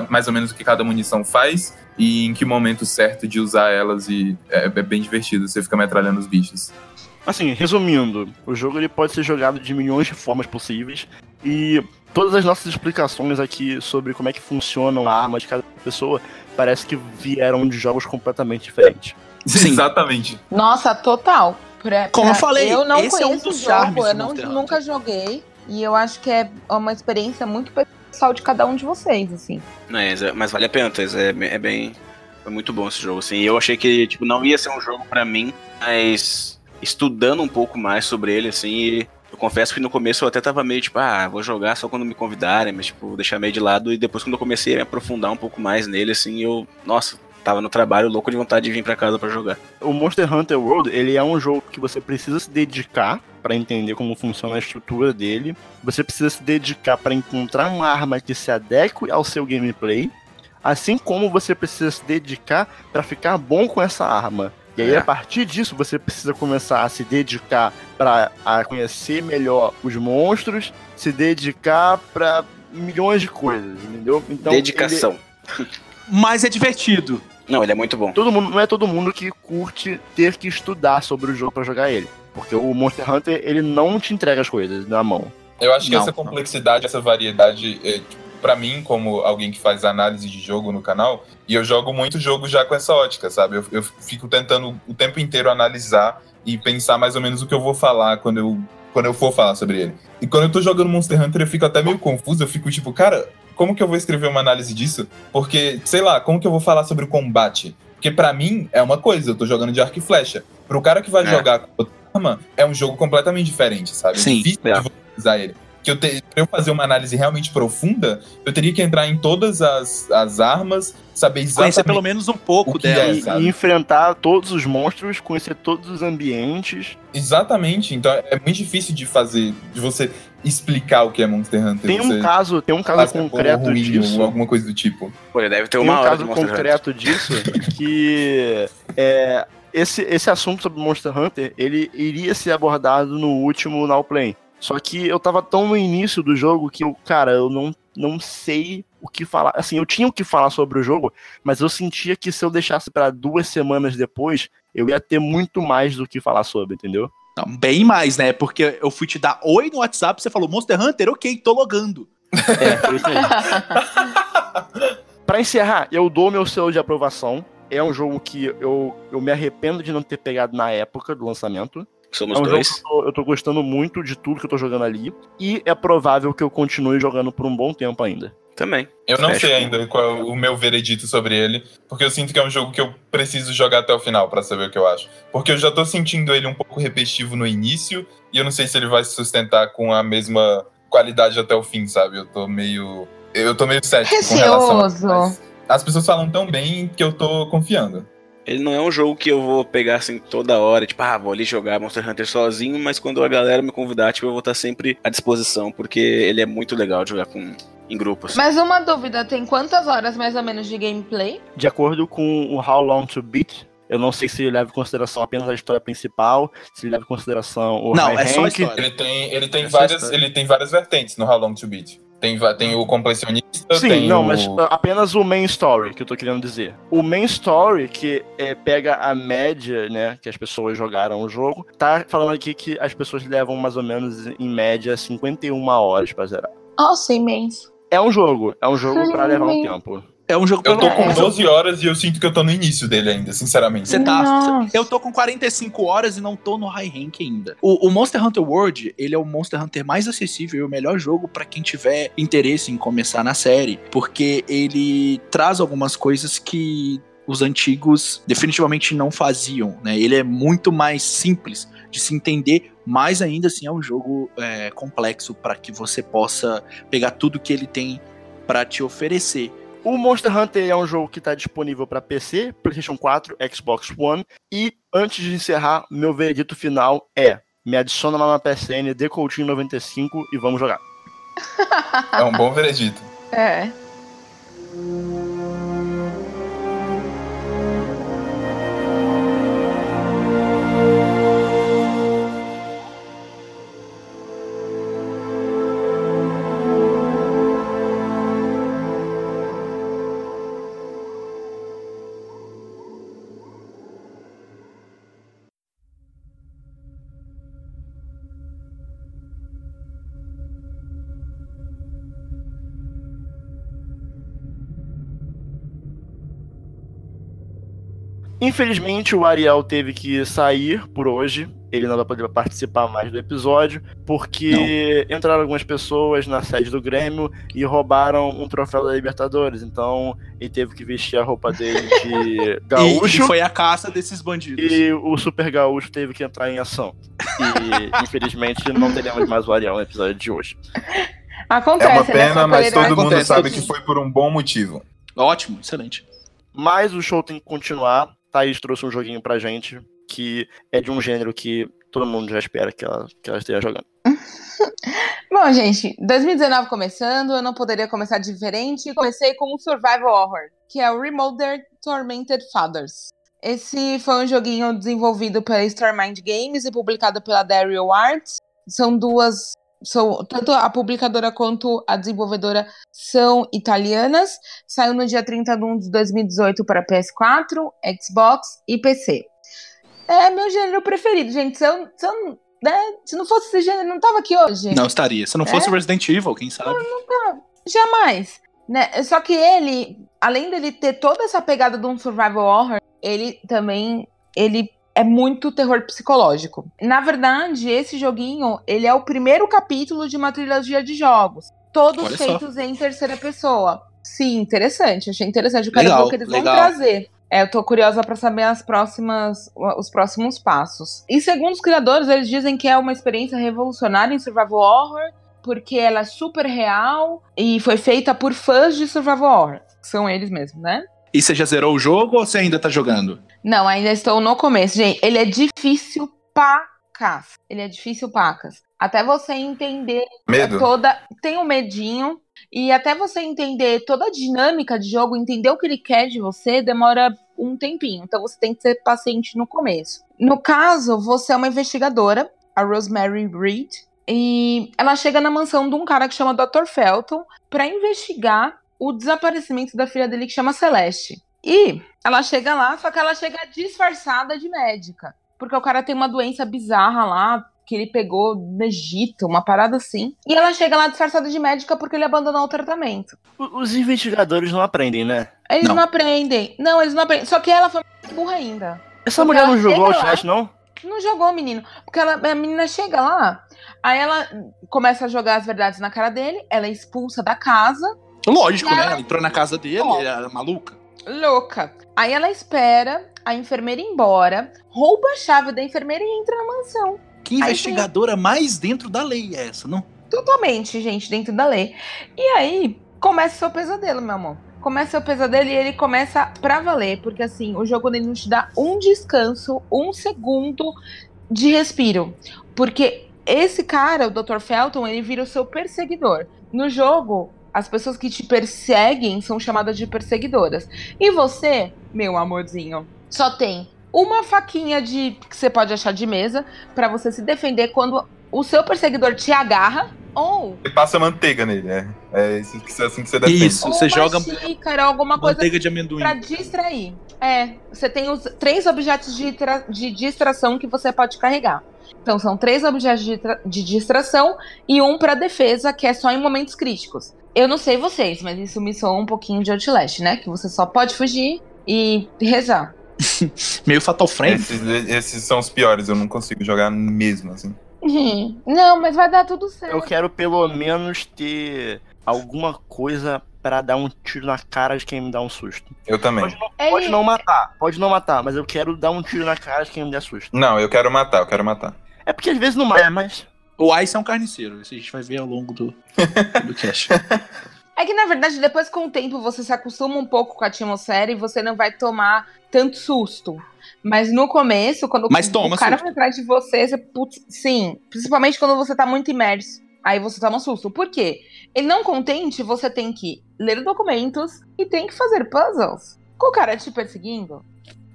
mais ou menos o que cada munição faz e em que momento certo de usar elas e é, é bem divertido, você fica metralhando os bichos. Assim, resumindo, o jogo ele pode ser jogado de milhões de formas possíveis e todas as nossas explicações aqui sobre como é que funcionam a arma de cada pessoa parece que vieram de jogos completamente diferentes. Sim. Exatamente. Nossa, total. Pra- Como pra- eu falei, eu não esse é um conheço dos jogo, eu não, nunca joguei. E eu acho que é uma experiência muito pessoal de cada um de vocês, assim. Mas, é- mas vale a pena, é, é bem. Foi muito bom esse jogo, assim. Eu achei que, tipo, não ia ser um jogo pra mim, mas estudando um pouco mais sobre ele, assim, eu confesso que no começo eu até tava meio, tipo, ah, vou jogar só quando me convidarem, mas, tipo, deixar meio de lado. E depois, quando eu comecei a me aprofundar um pouco mais nele, assim, eu, nossa, tava no trabalho louco de vontade de vir pra casa pra jogar. O Monster Hunter World, ele é um jogo que você precisa se dedicar para entender como funciona a estrutura dele. Você precisa se dedicar para encontrar uma arma que se adeque ao seu gameplay, assim como você precisa se dedicar para ficar bom com essa arma. E aí, É. a partir disso, você precisa começar a se dedicar para conhecer melhor os monstros, se dedicar para milhões de coisas, entendeu? Então, Dedicação. Mas é divertido. Não, ele é muito bom. todo mundo não é todo mundo que curte ter que estudar sobre o jogo pra jogar ele, porque o Monster Hunter ele não te entrega as coisas na mão. Eu acho que Não, essa não. complexidade, essa variedade, é, pra mim, como alguém que faz análise de jogo no canal, e eu jogo muito jogo já com essa ótica, sabe? Eu, eu fico tentando o tempo inteiro analisar e pensar mais ou menos o que eu vou falar quando eu, quando eu for falar sobre ele. E quando eu tô jogando Monster Hunter, eu fico até meio confuso, eu fico tipo, cara, como que eu vou escrever uma análise disso? Porque, sei lá, como que eu vou falar sobre o combate? Porque pra mim é uma coisa, eu tô jogando de arco e flecha. Pro cara que vai É. jogar com outra arma, é um jogo completamente diferente, sabe? Sim, é difícil é. usar ele. Que eu te, pra eu fazer uma análise realmente profunda, eu teria que entrar em todas as, as armas, saber Conhecer exatamente pelo menos um pouco dela. é, E, e enfrentar todos os monstros, conhecer todos os ambientes. Exatamente. Então é muito difícil de fazer, de você explicar o que é Monster Hunter. Tem você um caso, tem um caso concreto ruim, disso. Ou alguma coisa do tipo. Pô, deve ter Tem uma um hora de caso Monster Hunter. concreto disso que é, esse, esse assunto sobre Monster Hunter ele iria ser abordado no último Now Play. Só que eu tava tão no início do jogo que eu, cara, eu não, não sei o que falar. Assim, eu tinha o que falar sobre o jogo, mas eu sentia que se eu deixasse pra duas semanas depois, eu ia ter muito mais do que falar sobre, entendeu? Não, bem mais, né? Porque eu fui te dar oi no WhatsApp, você falou Monster Hunter, ok, tô logando. É, foi isso aí. Pra encerrar, eu dou meu selo de aprovação. É um jogo que eu, eu me arrependo de não ter pegado na época do lançamento. Somos É um jogo dois. que eu tô, eu tô gostando muito de tudo que eu tô jogando ali. E é provável que eu continue jogando por um bom tempo ainda. Também. Eu não Fecho sei ainda qual é o meu veredito sobre ele, porque eu sinto que é um jogo que eu preciso jogar até o final pra saber o que eu acho. Porque eu já tô sentindo ele um pouco repetitivo no início, e eu não sei se ele vai se sustentar com a mesma qualidade até o fim, sabe? Eu tô meio. Eu tô meio cético com relação a mas As pessoas falam tão bem que eu tô confiando. Ele não é um jogo que eu vou pegar assim toda hora, tipo, ah, vou ali jogar Monster Hunter sozinho, mas quando a galera me convidar, tipo, eu vou estar sempre à disposição, porque ele é muito legal de jogar com, em grupos. Mas uma dúvida, tem quantas horas mais ou menos de gameplay? De acordo com o How Long to Beat, eu não sei se ele leva em consideração apenas a história principal, se ele leva em consideração o Não, high é só a rank. história. Ele tem, ele tem, É várias, história. ele tem várias vertentes no How Long to Beat. Tem, tem o completionista, Sim, tem não, o... mas apenas o main story que eu tô querendo dizer. O main story, que é, pega a média, né, que as pessoas jogaram o jogo, tá falando aqui que as pessoas levam mais ou menos, em média, 51 horas pra zerar. Nossa, imenso. É um jogo, é um jogo pra levar um tempo. É um jogo Eu tô com É. 12 horas e eu sinto que eu tô no início dele ainda, sinceramente. Você tá. Nossa. Eu tô com 45 horas e não tô no high rank ainda. O, o Monster Hunter World, ele é o Monster Hunter mais acessível e o melhor jogo pra quem tiver interesse em começar na série, porque ele traz algumas coisas que os antigos definitivamente não faziam, né? Ele é muito mais simples de se entender, mas ainda assim é um jogo é, complexo para que você possa pegar tudo que ele tem pra te oferecer. O Monster Hunter é um jogo que tá disponível pra PC, PlayStation 4, Xbox One. E antes de encerrar, meu veredito final é: me adiciona lá na PSN, Decoutinho95 e vamos jogar. É um bom veredito. É. Infelizmente, o Ariel teve que sair por hoje. Ele não vai poder participar mais do episódio, porque entraram algumas pessoas na sede do Grêmio e roubaram um troféu da Libertadores. Então, ele teve que vestir a roupa dele de E, e gaúcho. foi a caça desses bandidos. E o Super Gaúcho teve que entrar em ação. E infelizmente não teremos mais o Ariel no episódio de hoje. Acontece, É uma né? pena, mas todo mundo acontece. sabe que foi por um bom motivo. Ótimo, excelente. Mas o show tem que continuar. Thaís trouxe um joguinho pra gente que é de um gênero que todo mundo já espera que ela, que ela esteja jogando. Bom, gente, 2019 começando, eu não poderia começar diferente. Comecei com um survival horror, que é o Remothered Tormented Fathers. Esse foi um joguinho desenvolvido pela Starmind Games e publicado pela Dario Arts. São duas, são tanto a publicadora quanto a desenvolvedora são italianas. Saiu no dia 30 de 1 de 2018 para PS4, Xbox e PC. É meu gênero preferido, gente. Se, eu, se, eu, né, se não fosse esse gênero, não tava aqui hoje. Não estaria. Se não fosse É? Resident Evil, quem sabe? Jamais. Né? Só que ele, além dele ter toda essa pegada de um survival horror, ele também ele é muito terror psicológico. Na verdade, esse joguinho, ele é o primeiro capítulo de uma trilogia de jogos, todos Olha só. feitos em terceira pessoa. Sim, interessante. Achei interessante. Eu quero Legal, ver o que eles legal. vão trazer. É, eu tô curiosa pra saber as próximas, os próximos passos. E segundo os criadores, eles dizem que é uma experiência revolucionária em survival horror, porque ela é super real e foi feita por fãs de survival horror. São eles mesmos, né? E você já zerou o jogo ou você ainda tá jogando? Não, ainda estou no começo. Gente, ele é difícil pacas. Ele é difícil pacas. Até você entender Medo? toda. Tem um medinho. E até você entender toda a dinâmica de jogo, entender o que ele quer de você, demora um tempinho. Então você tem que ser paciente no começo. No caso, você é uma investigadora, a Rosemary Reed, e ela chega na mansão de um cara que chama Dr. Felton para investigar o desaparecimento da filha dele que chama Celeste. E ela chega lá, só que ela chega disfarçada de médica. Porque o cara tem uma doença bizarra lá, que ele pegou no Egito, uma parada assim. E ela chega lá disfarçada de médica porque ele abandonou o tratamento. O- Os investigadores não aprendem, né? Eles Não. não, aprendem. Não, eles não aprendem. Só que ela foi burra ainda. Essa Porque mulher não jogou lá- Outlast, não? Não jogou, menino. Porque ela, a menina chega lá, aí ela começa a jogar as verdades na cara dele, ela é expulsa da casa Lógico, E né? ela- entrou na casa dele, ela é maluca. Louca. Aí ela espera a enfermeira ir embora, rouba a chave da enfermeira e entra na mansão. Que investigadora mais dentro da lei é essa, não? Totalmente, gente, dentro da lei. E aí, começa o seu pesadelo, meu amor. Começa o seu pesadelo e ele começa pra valer, porque assim, o jogo ele não te dá um descanso, um segundo de respiro. Porque esse cara, o Dr. Felton, ele vira o seu perseguidor. No jogo, as pessoas que te perseguem são chamadas de perseguidoras. E você, meu amorzinho, só tem uma faquinha de que você pode achar de mesa pra você se defender quando o seu perseguidor te agarra ou Você passa manteiga nele, é. É isso que- assim que você defende. Isso, você uma joga xícara, alguma coisa manteiga de amendoim. pra distrair. É, você tem os três objetos de, tra- de distração que você pode carregar. Então são três objetos de, tra- de distração e um pra defesa, que é só em momentos críticos. Eu não sei vocês, mas isso me soa um pouquinho de Outlast, né? Que você só pode fugir e rezar. Meio Fatal Frame. Esses, esses são os piores, eu não consigo jogar mesmo, assim. Não, mas vai dar tudo certo. Eu quero pelo menos ter alguma coisa pra dar um tiro na cara de quem me dá um susto. Eu também. Pode não, pode não matar, pode não matar, mas eu quero dar um tiro na cara de quem me der susto. Não, eu quero matar, eu quero matar. É porque às vezes não mata, mas. O Ice é um carniceiro. Isso a gente vai ver ao longo do, do cast. É que, na verdade, depois com o tempo você se acostuma um pouco com a atmosfera e você não vai tomar tanto susto. Mas no começo, quando Mas toma o cara susto. vai atrás de você, você putz, sim. Principalmente quando você tá muito imerso. Aí você toma susto. Por quê? Ele não contente, você tem que ler documentos e tem que fazer puzzles. Com o cara te perseguindo.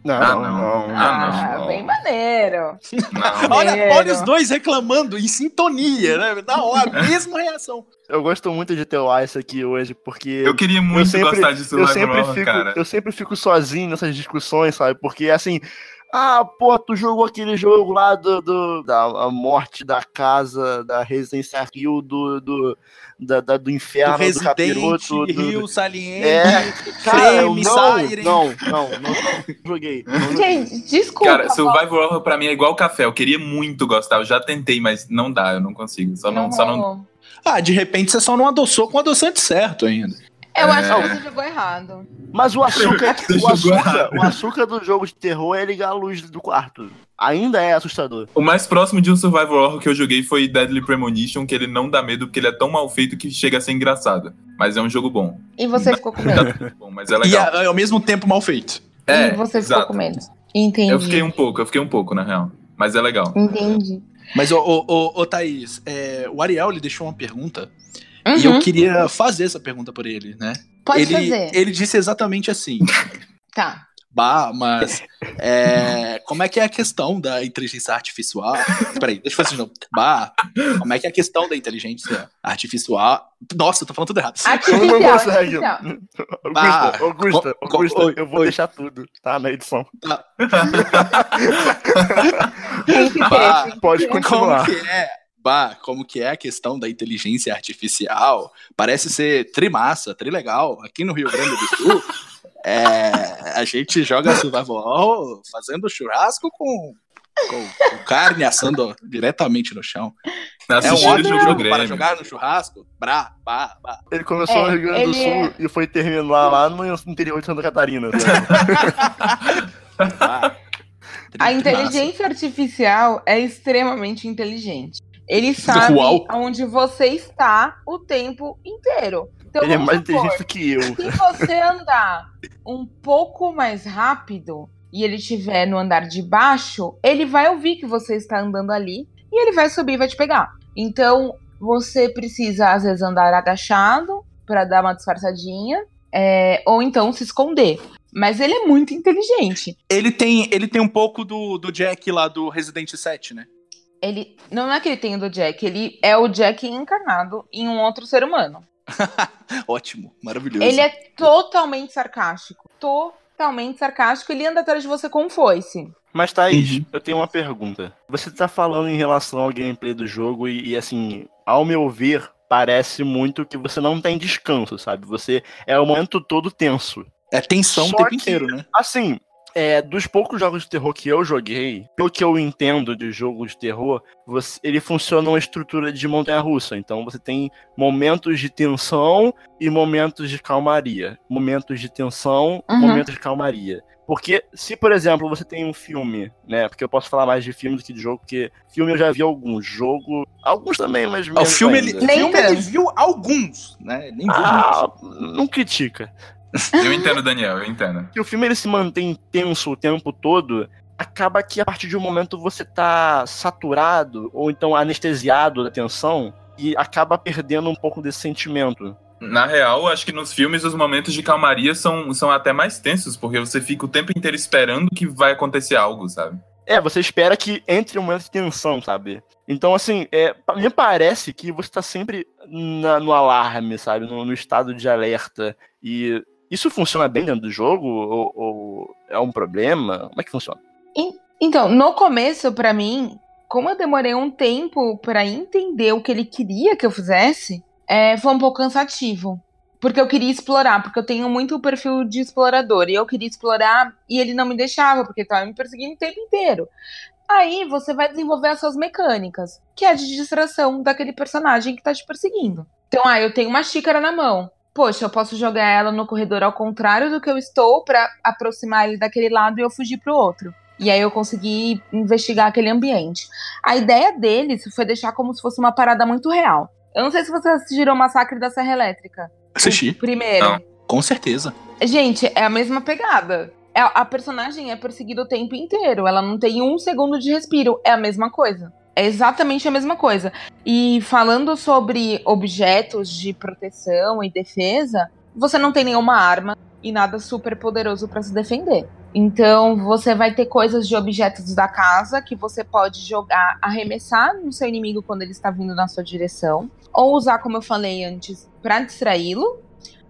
Não, Ah, não, não. não. Ah, não. bem maneiro. Não. olha, olha os dois reclamando em sintonia, né? Na hora, a mesma reação. Eu gosto muito de ter o Ice aqui hoje, porque. Eu queria muito sempre- gostar de eu sempre fico, cara. eu sempre fico sozinho nessas discussões, sabe? Porque assim, ah, pô, tu jogou aquele jogo lá do, do- da a morte da casa, da Residência Rio, do do, da, da- do Do inferno, do, Resident, capiroto, do, Rio, Saliente, É, cara, Frame, não, Siren. não, não, não, joguei. não joguei. Gente, desculpa. Cara, Survival Horror pra mim é igual café. Eu queria muito gostar, eu já tentei, mas não dá, eu não consigo. Só não, só não. Ah, de repente você só não adoçou com o adoçante certo ainda. Eu acho É. que você jogou errado. Mas o açúcar, o açúcar, o açúcar do jogo de terror é ligar a luz do quarto. Ainda é assustador. O mais próximo de um Survival Horror que eu joguei foi Deadly Premonition, que ele não dá medo porque ele é tão mal feito que chega a ser engraçado. Mas é um jogo bom. E você ficou com medo. bom mas é E legal. a- ao mesmo tempo mal feito. É, e você exato. ficou com medo. Entendi. Eu fiquei um pouco, eu fiquei um pouco, na real. Mas é legal. Entendi. Mas, ô, ô, ô, ô Thaís, é, o Ariel ele deixou uma pergunta e Uhum, eu queria fazer essa pergunta por ele, né? Pode ele, fazer. ele disse exatamente assim. Tá. Bah, mas é, como é que é a questão da inteligência artificial? Peraí, deixa eu fazer de novo. Bah, como é que é a questão da inteligência artificial? Nossa, eu tô falando tudo errado. Artificial, Não consegue. artificial. Augusta, Ah, Augusta, co- Augusta, oi, eu vou oi. deixar tudo, tá? Na edição. Ter, Bah, Pode continuar. Como que é? Como que é a questão da inteligência artificial? Parece ser trimassa, trilegal. Aqui no Rio Grande do Sul, é, a gente joga survival fazendo churrasco com, com, com carne assando diretamente no chão. É um ótimo jogo para jogar no churrasco. Brá, bah. Ele começou É, no Rio Grande do Sul é- e foi terminar lá no interior de Santa Catarina. A inteligência artificial é extremamente inteligente. Ele sabe Uau. onde você está o tempo inteiro. Então, Ele é mais supor, inteligente do que eu. Se você andar um pouco mais rápido e ele estiver no andar de baixo, ele vai ouvir que você está andando ali e ele vai subir e vai te pegar. Então, você precisa, às vezes, andar agachado para dar uma disfarçadinha, é, ou então se esconder. Mas ele é muito inteligente. Ele tem, ele tem um pouco do, do Jack lá do Resident 7, né? Ele não é que ele tem o do Jack, ele é o Jack encarnado em um outro ser humano. Ótimo, maravilhoso. Ele é totalmente sarcástico. Totalmente sarcástico. Ele anda atrás de você com foice. Mas Thaís, Uhum. eu tenho uma pergunta. Você tá falando em relação ao gameplay do jogo e, e, assim, ao meu ver, parece muito que você não tem descanso, sabe? Você é o momento todo tenso. É tensão o Só tempo que- inteiro, né? Assim, é, dos poucos jogos de terror que eu joguei, pelo que eu entendo de jogo de terror, você, ele funciona uma estrutura de montanha-russa. Então você tem momentos de tensão e momentos de calmaria. Momentos de tensão, Uhum. momentos de calmaria. Porque se, por exemplo, você tem um filme, né? Porque eu posso falar mais de filme do que de jogo, porque filme eu já vi alguns, jogo. Alguns também, mas. O menos filme, ele, ainda. Filme ele viu alguns, né? Ele nem viu muitos. Ah, não critica. Eu entendo, Daniel, eu entendo. que o filme ele se mantém tenso o tempo todo, acaba que a partir de um momento você tá saturado ou então anestesiado da tensão e acaba perdendo um pouco desse sentimento. Na real, acho que nos filmes os momentos de calmaria são, são até mais tensos, porque você fica o tempo inteiro esperando que vai acontecer algo, sabe? É, você espera que entre um momento de tensão, sabe? Então, assim, é, me parece que você tá sempre na- no alarme, sabe? No, no estado de alerta. E isso funciona bem dentro do jogo? Ou, ou é um problema? Como é que funciona? Então, no começo, pra mim, como eu demorei um tempo pra entender o que ele queria que eu fizesse, é, foi um pouco cansativo. Porque eu queria explorar, porque eu tenho muito o perfil de explorador. E eu queria explorar e ele não me deixava, porque tava me perseguindo o tempo inteiro. Aí você vai desenvolver as suas mecânicas, que é de distração daquele personagem que tá te perseguindo. Então, ah, eu tenho uma xícara na mão. Poxa, eu posso jogar ela no corredor ao contrário do que eu estou pra aproximar ele daquele lado e eu fugir pro outro. E aí eu consegui investigar aquele ambiente. A ideia deles foi deixar como se fosse uma parada muito real. Eu não sei se vocês assistiram o Massacre da Serra Elétrica. Assisti, O primeiro. Não. com certeza. Gente, é a mesma pegada. É- A personagem é perseguida o tempo inteiro. Ela não tem um segundo de respiro. É a mesma coisa. É exatamente a mesma coisa. E falando sobre objetos de proteção e defesa, você não tem nenhuma arma e nada super poderoso pra se defender. Então você vai ter coisas de objetos da casa que você pode jogar, arremessar no seu inimigo quando ele está vindo na sua direção, ou usar, como eu falei antes, pra distraí-lo.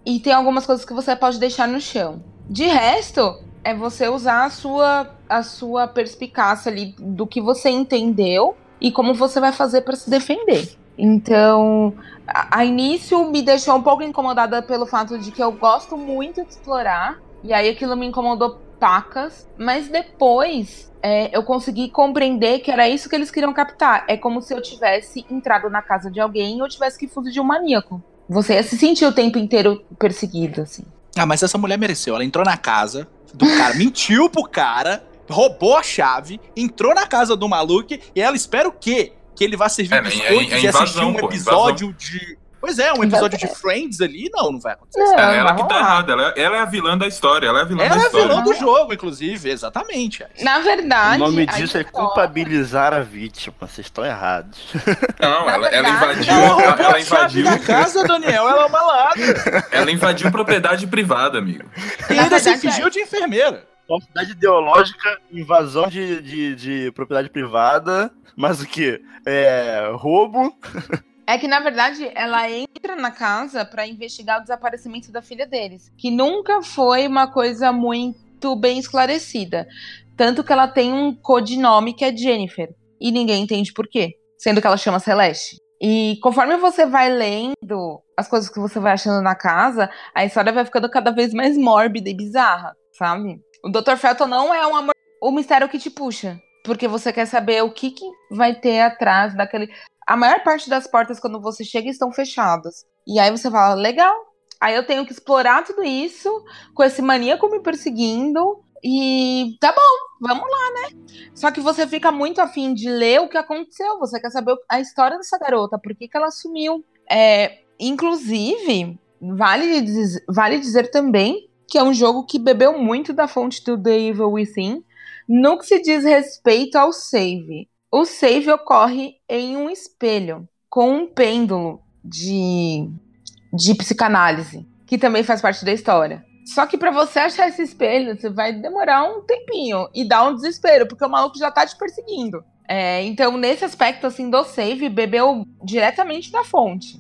E tem algumas coisas que você pode deixar no chão. De resto, é você usar a sua, a sua perspicácia ali do que você entendeu e como você vai fazer para se defender. Então, a, a início me deixou um pouco incomodada pelo fato de que eu gosto muito de explorar. E aí aquilo me incomodou pacas. Mas depois é, eu consegui compreender que era isso que eles queriam captar. É como se eu tivesse entrado na casa de alguém e eu tivesse que fugir de um maníaco. Você ia se sentir o tempo inteiro perseguido, assim. Ah, mas essa mulher mereceu. Ela entrou na casa do cara, mentiu pro cara, roubou a chave, entrou na casa do maluco e ela espera o quê? Que ele vá servir É, biscoitos é- é e assistir um pô, episódio de. Pois é, um episódio de Friends ali? Não, não vai acontecer. Não, É, não ela vai que tá errada, ela, ela é a vilã da história, ela é a vilã Ela da é a história. vilã do jogo, inclusive, exatamente. Na verdade. o nome a disso é história- culpabilizar a vítima. Vocês estão errados. Não, ela, ela invadiu, Ela ela, ela a invadiu, da casa, Daniel. Ela é uma ladra. ela invadiu propriedade privada, amigo. E ainda se verdade, fingiu de enfermeira. Falsidade ideológica, invasão de, de, de propriedade privada, mas o que? É, roubo. É que, na verdade, ela entra na casa pra investigar o desaparecimento da filha deles. Que nunca foi uma coisa muito bem esclarecida. Tanto que ela tem um codinome que é Jennifer. E ninguém entende por quê. Sendo que ela chama Celeste. E conforme você vai lendo as coisas que você vai achando na casa, a história vai ficando cada vez mais mórbida e bizarra, sabe? O Dr. Felton não é um amor, o mistério que te puxa. Porque você quer saber o que, que vai ter atrás daquele. A maior parte das portas, quando você chega, estão fechadas. E aí você fala, legal. Aí eu tenho que explorar tudo isso com esse maníaco me perseguindo. E tá bom, vamos lá, né? Só que você fica muito afim de ler o que aconteceu. Você quer saber a história dessa garota, por que, que ela sumiu. É, inclusive, vale, diz- vale dizer também que é um jogo que bebeu muito da fonte do The Evil Within no que se diz respeito ao save. O save ocorre em um espelho com um pêndulo de, de psicanálise, que também faz parte da história. Só que pra você achar esse espelho, você vai demorar um tempinho e dá um desespero, porque o maluco já tá te perseguindo. É, então, nesse aspecto assim do save, bebeu diretamente da fonte.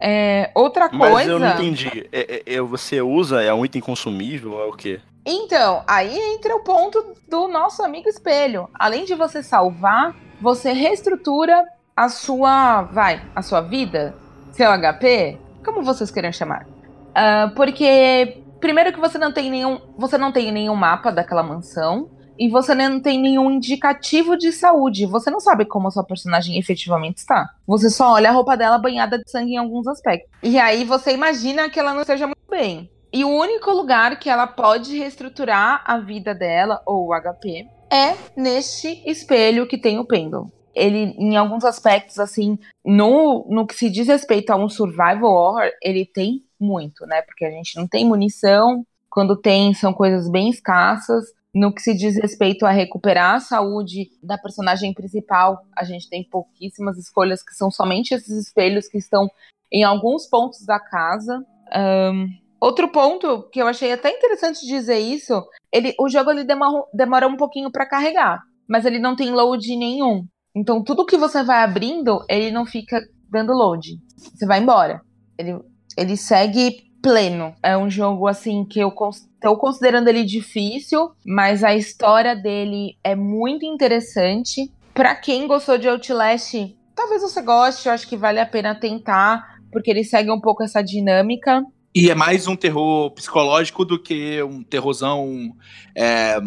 É, outra Mas coisa. eu não entendi. É, é- é- você usa, é um item consumível, é o quê? Então, aí entra o ponto do nosso amigo espelho. Além de você salvar, você reestrutura a sua, vai, a sua vida, seu HP, como vocês queiram chamar. Ah, porque Primeiro que você não tem nenhum, você não tem nenhum mapa daquela mansão e você não tem nenhum indicativo de saúde. Você não sabe como a sua personagem efetivamente está. Você só olha a roupa dela banhada de sangue em alguns aspectos. E aí você imagina que ela não esteja muito bem. E o único lugar que ela pode reestruturar a vida dela, ou o HP, é neste espelho que tem o pêndulo. Ele, em alguns aspectos, assim, no, no que se diz respeito a um survival horror, ele tem muito, né? Porque a gente não tem munição, quando tem, são coisas bem escassas. No que se diz respeito a recuperar a saúde da personagem principal, a gente tem pouquíssimas escolhas que são somente esses espelhos que estão em alguns pontos da casa. Um, outro ponto que eu achei até interessante dizer isso, ele, o jogo ele demora, demora um pouquinho para carregar, mas ele não tem load nenhum. Então tudo que você vai abrindo, ele não fica dando load. Você vai embora. Ele, ele segue pleno. É um jogo assim que eu estou considerando ele difícil, mas a história dele é muito interessante. Para quem gostou de Outlast, talvez você goste, eu acho que vale a pena tentar, porque ele segue um pouco essa dinâmica. E é mais um terror psicológico do que um terrorzão, é,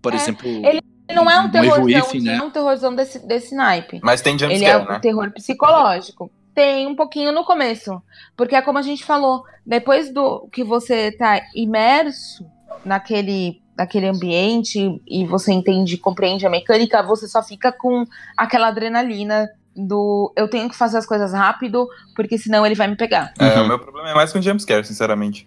por É, exemplo. ele não é um um terrorzão, Within, não né? é um terrorzão desse, desse naipe. Mas tem Ele é jumpscare, um né? terror psicológico. Tem um pouquinho no começo. Porque é como a gente falou, depois do que você tá imerso naquele, naquele ambiente e você entende, compreende a mecânica, você só fica com aquela adrenalina do eu tenho que fazer as coisas rápido, porque senão ele vai me pegar. É, Uhum. o meu problema é mais com jumpscare, sinceramente.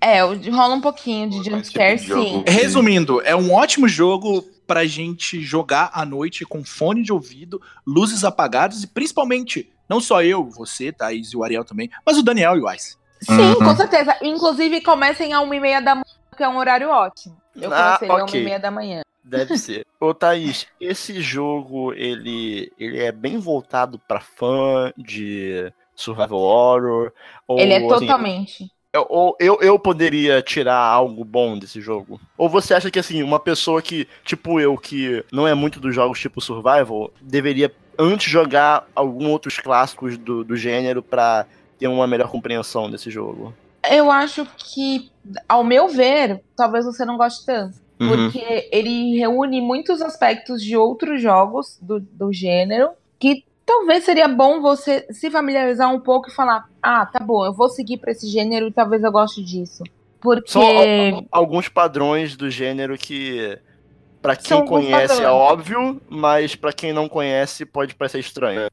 É, rola um pouquinho de jumpscare, tipo sim. jogo- Resumindo, é um ótimo jogo pra gente jogar à noite com fone de ouvido, luzes apagadas e principalmente, não só eu, você, Thaís e o Ariel também, mas o Daniel e o Ice. Sim, Uhum. com certeza. Inclusive, comecem a uma e meia da manhã, que é um horário ótimo. Eu Ah, comecei a uma ok. e meia da manhã. Deve ser. Ô, Thaís, esse jogo, ele, ele é bem voltado pra fã de survival horror? Ou, Ele é assim, totalmente. eu- ou eu, eu poderia tirar algo bom desse jogo? Ou você acha que, assim, uma pessoa que, tipo eu, que não é muito dos jogos tipo survival, deveria antes jogar alguns outros clássicos do, do gênero pra ter uma melhor compreensão desse jogo? Eu acho que, ao meu ver, talvez você não goste tanto. Uhum. Porque ele reúne muitos aspectos de outros jogos do, do gênero que talvez seria bom você se familiarizar um pouco e falar: ah, tá bom, eu vou seguir pra esse gênero e talvez eu goste disso. Porque. São al- alguns padrões do gênero que, pra quem São alguns conhece, é óbvio, mas pra quem não conhece, pode parecer estranho.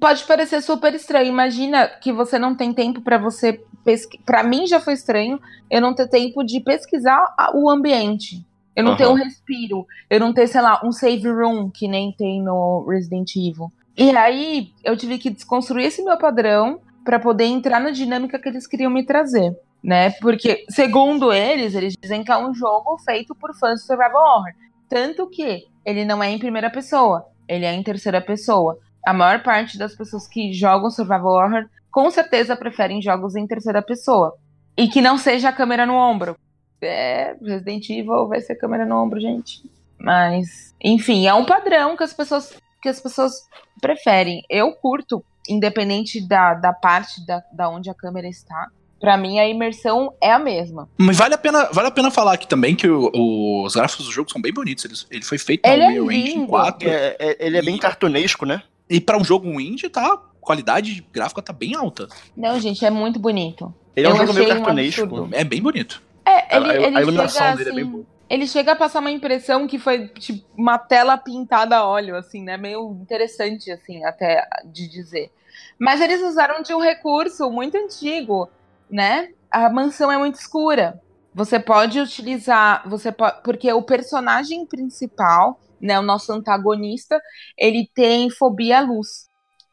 Pode parecer super estranho. Imagina que você não tem tempo pra você pesquisar. Pra mim já foi estranho eu não ter tempo de pesquisar o ambiente. Eu não Aham. ter um respiro. Eu não ter, sei lá, um save room que nem tem no Resident Evil. E aí eu tive que desconstruir esse meu padrão pra poder entrar na dinâmica que eles queriam me trazer. Né? Porque, segundo eles, eles dizem que é um jogo feito por fãs de Survival Horror. Tanto que ele não é em primeira pessoa, ele é em terceira pessoa a maior parte das pessoas que jogam Survival Horror com certeza preferem jogos em terceira pessoa. E que não seja a câmera no ombro. É, Resident Evil vai ser câmera no ombro, gente. Mas, enfim, é um padrão que as pessoas, que as pessoas preferem. Eu curto, independente da, da parte da, da onde a câmera está. Pra mim, a imersão é a mesma. Mas vale a pena, vale a pena falar aqui também que o- o- os gráficos do jogo são bem bonitos. Ele, ele foi feito Ele no é Engine lindo. 4. É- é- ele é bem E- cartunesco, né? E pra um jogo indie, tá? A qualidade gráfica tá bem alta. Não, gente, é muito bonito. Ele é um Eu jogo meio um cartunesco. absurdo. É bem bonito. É, A- ele, a- ele a iluminação chega, dele é bem assim, boa. Ele chega a passar uma impressão que foi tipo uma tela pintada a óleo, assim, né? Meio interessante, assim, até de dizer. Mas eles usaram de um recurso muito antigo, né? A mansão é muito escura. Você pode utilizar, você porque o personagem principal, né, o nosso antagonista, ele tem fobia à luz.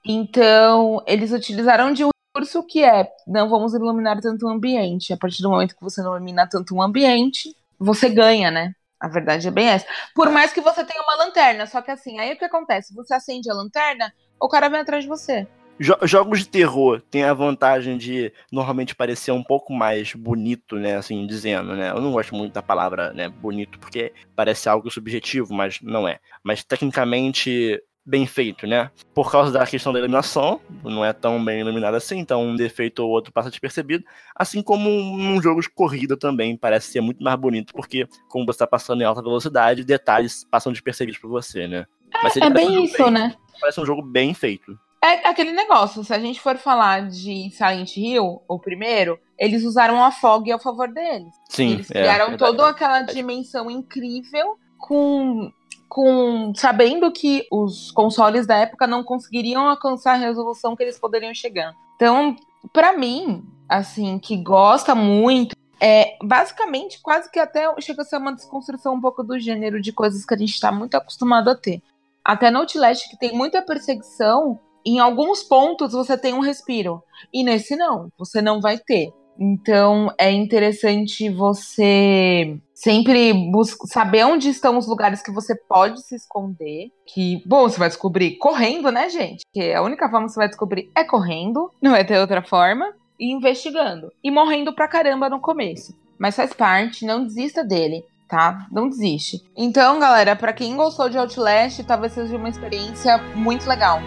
Então, eles utilizaram de um recurso que é, não vamos iluminar tanto o ambiente. A partir do momento que você não ilumina tanto o ambiente, você ganha, né? A verdade é bem essa. Por mais que você tenha uma lanterna, só que assim, aí o que acontece? Você acende a lanterna, o cara vem atrás de você. Jo- jogos de terror têm a vantagem de normalmente parecer um pouco mais bonito, né? Assim, dizendo, né? Eu não gosto muito da palavra, né? Bonito, porque parece algo subjetivo, mas não é. Mas tecnicamente bem feito, né? Por causa da questão da iluminação, não é tão bem iluminado assim, então um defeito ou outro passa despercebido. Assim como num jogo de corrida também parece ser muito mais bonito, porque como você está passando em alta velocidade, detalhes passam despercebidos por você, né? É, é bem um isso, bem, né? Parece um jogo bem feito. É aquele negócio, se a gente for falar de Silent Hill, o primeiro, eles usaram a fog ao favor deles. Sim. Eles é, criaram é, toda aquela dimensão incrível com com sabendo que os consoles da época não conseguiriam alcançar a resolução que eles poderiam chegar. Então, para mim, assim, que gosta muito, é basicamente quase que até chega a ser uma desconstrução um pouco do gênero de coisas que a gente está muito acostumado a ter. Até no Outlast, que tem muita perseguição, em alguns pontos você tem um respiro. E nesse não, você não vai ter. Então é interessante você sempre saber onde estão os lugares que você pode se esconder. Que, bom, você vai descobrir correndo, né, gente? Que a única forma que você vai descobrir é correndo, não vai ter outra forma. E investigando. E morrendo pra caramba no começo. Mas faz parte, não desista dele tá? Não desiste. Então, galera, para quem gostou de Outlast, talvez seja uma experiência muito legal.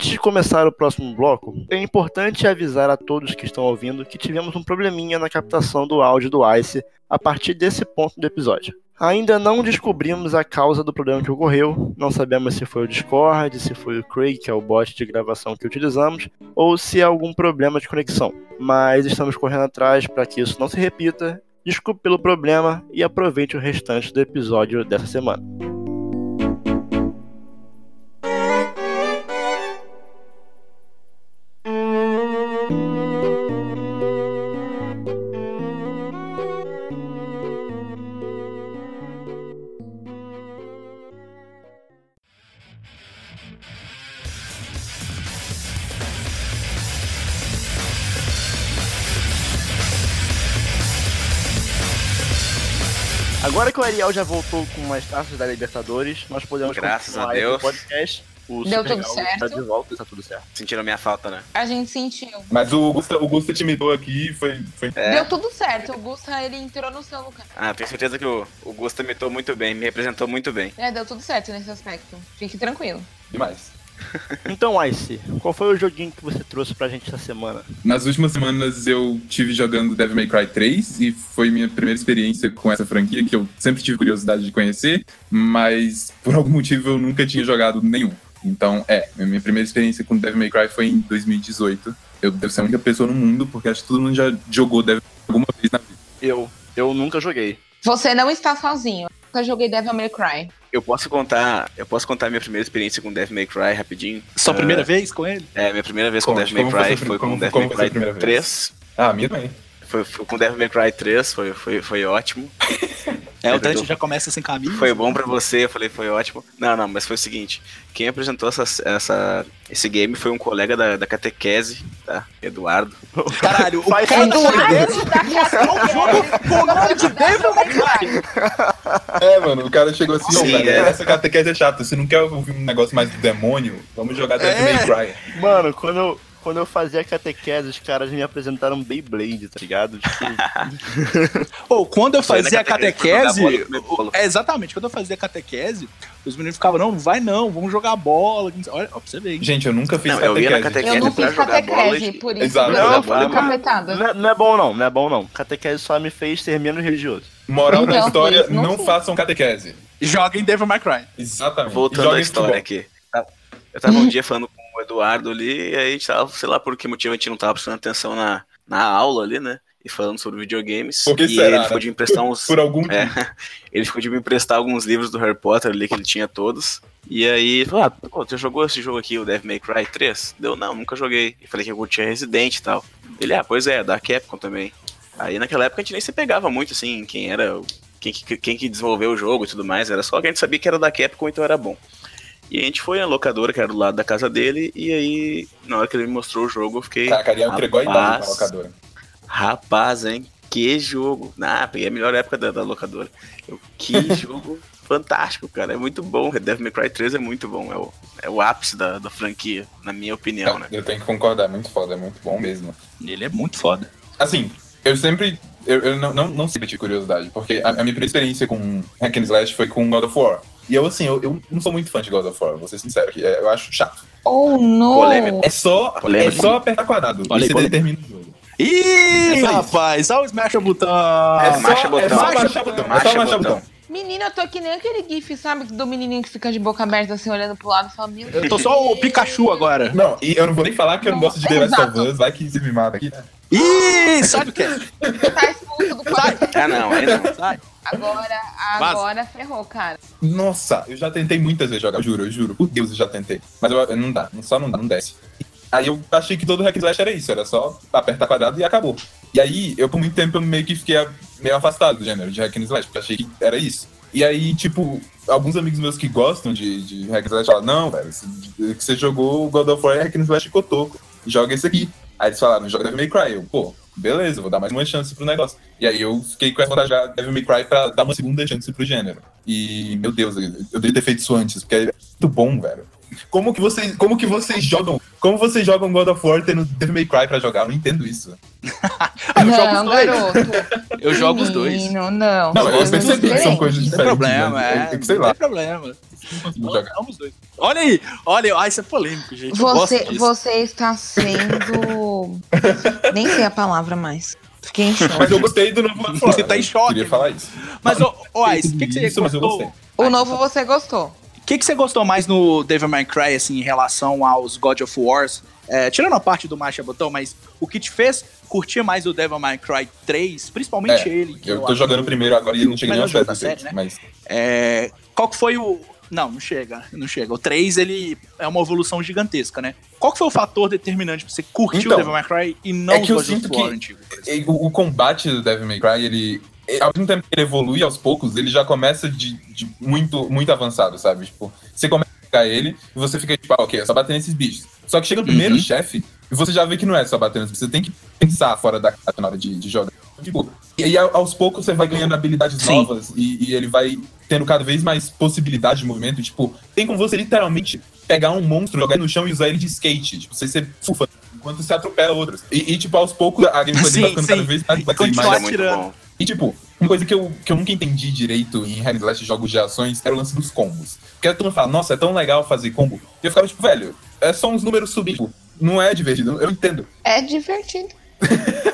Antes de começar o próximo bloco, é importante avisar a todos que estão ouvindo que tivemos um probleminha na captação do áudio do Ice a partir desse ponto do episódio. Ainda não descobrimos a causa do problema que ocorreu, não sabemos se foi o Discord, se foi o Craig, que é o bot de gravação que utilizamos, ou se é algum problema de conexão. Mas estamos correndo atrás para que isso não se repita. Desculpe pelo problema e aproveite o restante do episódio dessa semana. Ariel já voltou com mais taças da Libertadores, nós podemos Graças a Deus. o podcast. O Deu tudo certo. Tá de volta, tá tudo certo. Sentiram minha falta, né? A gente sentiu. Mas o Gusta, o Gusta te imitou aqui foi. foi... É. Deu tudo certo. O Gusta ele entrou no seu lugar. Ah, tenho certeza que o, o Gusta imitou muito bem, me representou muito bem. É, deu tudo certo nesse aspecto. Fique tranquilo. Demais. Então, Ice, qual foi o joguinho que você trouxe pra gente essa semana? Nas últimas semanas eu tive jogando Devil May Cry 3 e foi minha primeira experiência com essa franquia que eu sempre tive curiosidade de conhecer, mas por algum motivo eu nunca tinha jogado nenhum. Então, é, minha primeira experiência com Devil May Cry foi em 2018. Eu devo ser a única pessoa no mundo, porque acho que todo mundo já jogou Devil May Cry alguma vez na vida. Eu, eu nunca joguei. Você não está sozinho. Eu nunca joguei Devil May Cry. Eu posso contar, eu posso contar minha primeira experiência com Devil May Cry rapidinho. Sua uh, primeira vez com ele? É, minha primeira vez com Devil May Cry foi com Devil May Cry 3. Ah, minha também. Foi, foi com Devil May Cry 3, foi, foi, foi ótimo. É, o Dante já começa sem camisa. Foi bom pra você, eu falei, foi ótimo. Não, não, mas foi o seguinte: quem apresentou essa, essa, esse game foi um colega da, da catequese, tá? Eduardo. Caralho, o cara Eduardo da catequese. o nome de Devil May Cry. É, mano, o cara chegou assim, Sim, velho, é. essa catequese é chata. Você não quer ouvir um negócio mais do demônio? Vamos jogar Devil É. May Cry. Mano, quando eu, quando eu fazia catequese, os caras me apresentaram Beyblade, tá ligado? Tipo, Ou quando eu fazia catequese, catequese. bola, é, exatamente, quando eu fazia catequese, os meninos ficavam, não, não vai não, vamos jogar bola. Olha, ó, pra você ver. hein? Gente, eu nunca fiz Não, eu ia na catequese. Eu não pra fiz catequese, por isso Exato. Não, capetada. não, é, não é bom não, não é bom não. Catequese só me fez ser menos religioso. Moral da Então, história, fiz, não não façam catequese. Joga em Devil May Cry. Exatamente. Voltando joguem à história aqui. Eu tava um dia falando com o Eduardo ali, e aí a gente tava, sei lá por que motivo a gente não tava prestando atenção na, na aula ali, né? E falando sobre videogames. Por que e será, ele ficou né? de me emprestar uns. Por algum É, ele ficou de me emprestar alguns livros do Harry Potter ali que ele tinha todos. E aí, falou: Ah, pô, você jogou esse jogo aqui, o Devil May Cry 3? Deu, não, nunca joguei. E falei que eu curtia Resident e tal. Ele, ah, pois é, da Capcom também. Aí naquela época a gente nem se pegava muito assim, quem era, quem que, quem que desenvolveu o jogo e tudo mais. Era só que a gente sabia que era da Capcom, então era bom. E a gente foi na locadora, que era do lado da casa dele, e aí, na hora que ele me mostrou o jogo, eu fiquei. Cara, Ariel entregou a idade Rapaz. pra locadora. Rapaz, hein? Que jogo. Ah, peguei a melhor época da, da locadora. Eu, que jogo fantástico, cara. É muito bom. Devil May Cry 3 é muito bom. É o, é o ápice da, da franquia, na minha opinião, né? Eu tenho que concordar, é muito foda, é muito bom mesmo. Ele é muito foda. Assim, eu sempre. Eu, eu não, não, não sempre tive curiosidade, porque a, a minha primeira experiência com Hack and Slash foi com God of War. E eu, assim, eu, eu não sou muito fã de God of War, vou ser sincero aqui. é, Eu acho chato. Oh, no! Polêmico. É só, é só apertar quadrado Olha e você polêmico. determina o jogo. Ih, É só rapaz, olha o Smash o botão. É só, marcha é botão. só. É só o botão. botão. Menina, eu tô que nem aquele gif, sabe? Do menininho que fica de boca aberta, assim, olhando pro lado e fala, meu Deus. Eu tô só o Pikachu agora. Não, e eu não vou nem falar que eu não gosto de The Last of. Us, vai que você me mata aqui. Ih, sabe o que? Tá expulso do quarto. Ah, não, aí não. Sai. Agora, agora ferrou, cara. Nossa, eu já tentei muitas vezes jogar, eu juro, eu juro. Por Deus, eu já tentei. Mas eu- não dá, só não dá, não desce. Aí eu achei que todo hack slash era isso, era só apertar quadrado e acabou. E aí, eu por muito tempo eu meio que fiquei meio afastado do gênero de hack and slash, porque achei que era isso. E aí, tipo, alguns amigos meus que gostam de, de hack and slash falaram, não, velho, que você jogou God of War é hack and slash cotoco, joga esse aqui. Aí eles falaram, joga Devil May Cry. Eu, pô, beleza, vou dar mais uma chance pro negócio. E aí eu fiquei com essa vontade de Devil May Cry pra dar uma segunda chance pro gênero. E, meu Deus, eu, deveria ter feito isso antes, porque é muito bom, velho. Como que vocês, como que vocês jogam? Como vocês jogam God of War tendo Devil May Cry pra jogar? Eu não entendo isso. Eu jogo não, os dois. garoto. Eu jogo os dois. Menino, não. Não, eu São percebi que são diferentes. coisas Não tem diferentes. problema, né? é. É que sei Não lá. tem problema. Não dois. Olha aí, olha, ah, isso é polêmico, gente. Eu Você, você está sendo. Nem sei a palavra mais. Fiquei em choque. Mas eu gostei do novo. Você tá em eu choque, Queria mano. falar isso. Mas, ô, ô Ice, o que, que você Isso, mas eu gostou? gostei. O novo você gostou. O que, que você gostou mais no Devil May Cry, assim, em relação aos God of Wars? É, tirando a parte do Marcha Botão, mas o que te fez curtir mais o Devil May Cry 3, principalmente É, ele. que Eu tô jogando primeiro agora e não cheguei nem aos 10 da série, né? mas É, qual que foi o. Não, não chega, não chega. O 3, ele é uma evolução gigantesca, né? Qual que foi o fator determinante pra você curtir Então, o Devil May Cry e não é que eu God of sinto War que-? E o, o combate do Devil May Cry, ele. Ele- Ao mesmo tempo que ele evolui aos poucos, ele já começa de, de muito, muito avançado, sabe? Tipo, você começa a pegar ele e você fica tipo, ah, ok, é só bater nesses bichos. Só que chega o primeiro Uhum. chefe e você já vê que não é só bater nesses bichos, você tem que pensar fora da caixa na hora de, de jogar. Tipo, e aí ao- aos poucos você vai ganhando habilidades Sim. novas e, e ele vai tendo cada vez mais possibilidade de movimento. Tipo, tem como você literalmente pegar um monstro, jogar ele no chão e usar ele de skate. Tipo, você, você fufa enquanto você atropela outros. E, e, tipo, aos poucos a gameplay Sim, vai ficando cada sim. vez mais E mais- é muito tirando. bom. E, tipo, uma coisa que eu, que eu nunca entendi direito em Hack Slash jogos de ações era o lance dos combos. Porque todo mundo fala, nossa, é tão legal fazer combo. E eu ficava tipo, velho, é só uns números subir. Tipo, não é divertido. Eu entendo. É divertido.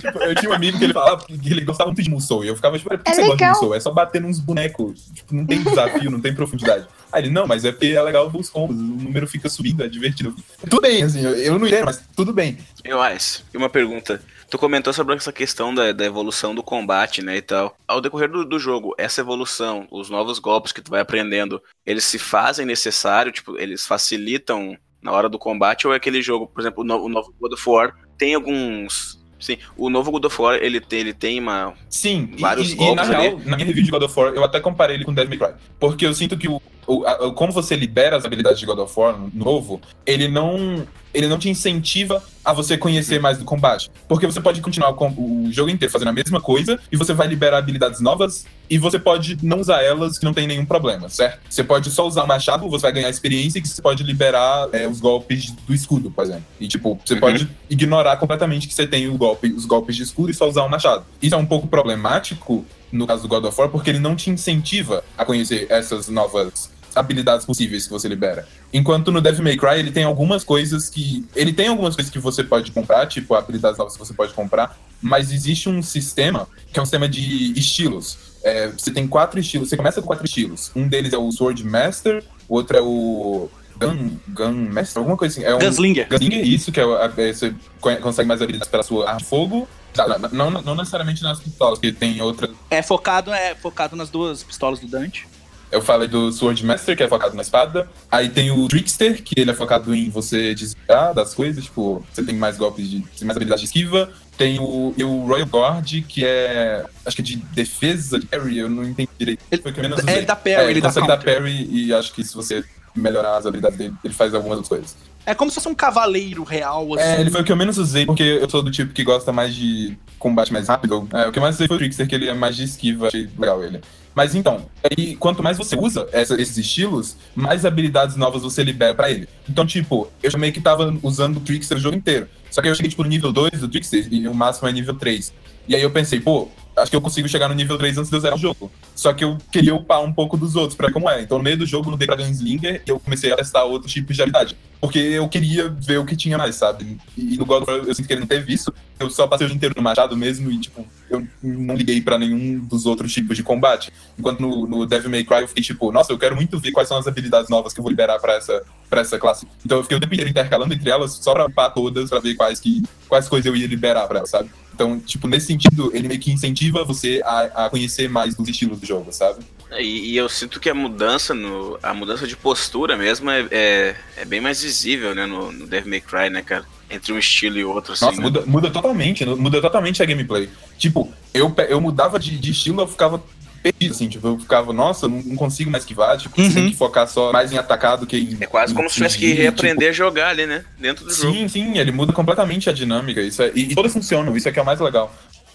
Tipo, eu tinha um amigo que ele falava que ele gostava muito de Musou. E eu ficava tipo, por que É você gosta de legal. Musou? É só bater nos bonecos. Tipo, não tem desafio, não tem profundidade. Aí ele, não, mas é porque é legal os combos. O número fica subindo, é divertido. Tudo bem, assim, eu, eu não entendo, mas tudo bem. Eu acho. E uma pergunta. Tu comentou sobre essa questão da, da evolução do combate, né, e tal. Ao decorrer do, do jogo, essa evolução, os novos golpes que tu vai aprendendo, eles se fazem necessário, tipo, eles facilitam na hora do combate, ou é aquele jogo, por exemplo, o novo God of War, tem alguns... Sim, o novo God of War, ele tem, ele tem uma... Sim, e- Vários e, e, golpes na ali. real, na minha review de God of War, eu até comparei ele com Devil May Cry. Porque eu sinto que o, o- a- como você libera as habilidades de God of War novo, ele não, ele não te incentiva a você conhecer mais do combate. Porque você pode continuar com o jogo inteiro fazendo a mesma coisa, e você vai liberar habilidades novas, e você pode não usar elas que não tem nenhum problema, certo? Você pode só usar o machado, você vai ganhar experiência, e que você pode liberar é, os golpes do escudo, por exemplo. E tipo, você Uhum. pode ignorar completamente que você tem o golpe, os golpes de escudo e só usar o machado. Isso é um pouco problemático no caso do God of War, porque ele não te incentiva a conhecer essas novas habilidades possíveis que você libera. Enquanto no Devil May Cry ele tem algumas coisas que. Ele tem algumas coisas que você pode comprar, tipo habilidades novas que você pode comprar, mas existe um sistema que é um sistema de estilos. É, você tem quatro estilos, você começa com quatro estilos. Um deles é o Sword Master, o outro é o Gun, Gun Master, alguma coisa assim. É um, Gunslinger. Gunslinger, isso, que é, é, você co- consegue mais habilidades pela sua arma de fogo. Tá, Não, não, não necessariamente nas pistolas, porque tem outra. É focado, é focado nas duas pistolas do Dante. Eu falei do Sword Master, que é focado na espada. Aí tem o Trickster, que ele é focado em você desviar das coisas, tipo, você tem mais golpes de. tem mais habilidade de esquiva. Tem o, o Royal Guard, que é. acho que é de defesa de parry, eu não entendi direito. Ele- Foi que menos é, ele dá parry, É, ele ele dá consegue dar parry e acho que se você melhorar as habilidades dele, ele faz algumas outras coisas. É como se fosse um cavaleiro real, assim. É, ele foi o que eu menos usei, porque eu sou do tipo que gosta mais de combate mais rápido. É, o que eu mais usei foi o Trickster, que ele é mais de esquiva, achei legal ele. Mas então, aí, quanto mais você usa essa- esses estilos, mais habilidades novas você libera pra ele. Então, tipo, eu meio que tava usando o Trickster o jogo inteiro. Só que eu cheguei, tipo, no nível 2 do Trickster e o máximo é nível 3. E aí eu pensei, pô, acho que eu consigo chegar no nível 3 antes de eu zerar o jogo. Só que eu queria upar um pouco dos outros pra ver como é. Então, no meio do jogo, eu mudei pra Gunslinger e eu comecei a testar outros tipos de habilidade. Porque eu queria ver o que tinha mais, sabe? E no God of War eu sinto que ele não teve isso. Eu só passei o dia inteiro no machado mesmo e, tipo, eu não liguei pra nenhum dos outros tipos de combate. Enquanto no, no Devil May Cry eu fiquei tipo, nossa, eu quero muito ver quais são as habilidades novas que eu vou liberar pra essa, pra essa classe. Então eu fiquei o tempo inteiro intercalando entre elas só pra upar todas, pra ver quais, que, quais coisas eu ia liberar pra elas, sabe? Então, tipo, nesse sentido, ele meio que incentiva você a, a conhecer mais dos estilos do jogo, sabe? E, e eu sinto que a mudança no, a mudança de postura mesmo é, é, é bem mais visível, né, no, no Devil May Cry, né, cara? Entre um estilo e outro, assim. Nossa, né? muda, muda totalmente, muda totalmente a gameplay. Tipo, eu, eu mudava de, de estilo, eu ficava perdido, assim, tipo, eu ficava, nossa, não, não consigo mais esquivar, tipo, Uhum. tem que focar só mais em atacar do que em. É quase como se tivesse que fugir, reaprender a jogar ali, né? Dentro do tipo, jogo. Sim, sim, ele muda completamente a dinâmica. Isso é, e, e todas funcionam, isso é que é o mais legal.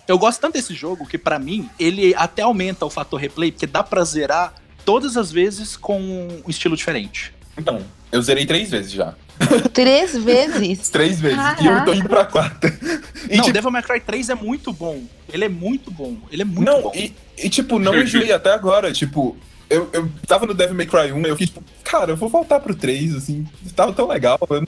Eu gosto tanto desse jogo que, pra mim, ele até aumenta o fator replay, porque dá pra zerar todas as vezes com um estilo diferente. Então, eu zerei três vezes já. Três vezes. Três vezes. Caraca. E eu tô indo pra quarta. E, não, tipo, Devil May Cry 3 é muito bom. Ele é muito bom. Ele é muito não, bom. e, e, tipo, não enjoei até agora. Tipo, eu, eu tava no Devil May Cry 1 e eu fiquei tipo, cara, eu vou voltar pro 3, assim, tava tão legal. Eu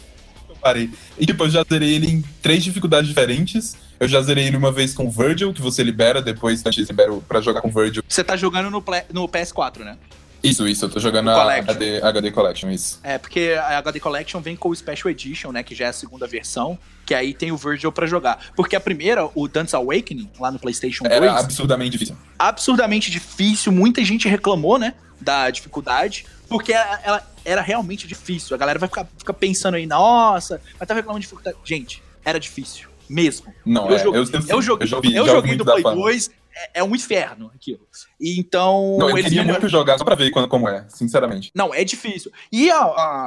parei. E tipo, eu já zerei ele em três dificuldades diferentes. Eu já zerei ele uma vez com o Virgil, que você libera, depois antes libera pra jogar com o Virgil. Você tá jogando no, Play- no PS4, né? Isso, isso, eu tô jogando a. HD, HD Collection, isso. É, porque a HD Collection vem com o Special Edition, né? Que já é a segunda versão. Que aí tem o Virgil pra jogar. Porque a primeira, o Dance Awakening, lá no PlayStation 2, Era absurdamente difícil. absurdamente difícil. Muita gente reclamou, né? Da dificuldade. Porque ela, ela era realmente difícil. A galera vai ficar, ficar pensando aí, nossa, mas tá reclamando de dificuldade. Gente, era difícil. Mesmo. Não, Eu é, joguei- eu, eu, Eu joguei, eu já ouvi joguei do Play fama. 2, é, é um inferno aquilo. E então. Não, eu eles queria melhoram- muito jogar só pra ver quando, como é, sinceramente. Não, é difícil. E a,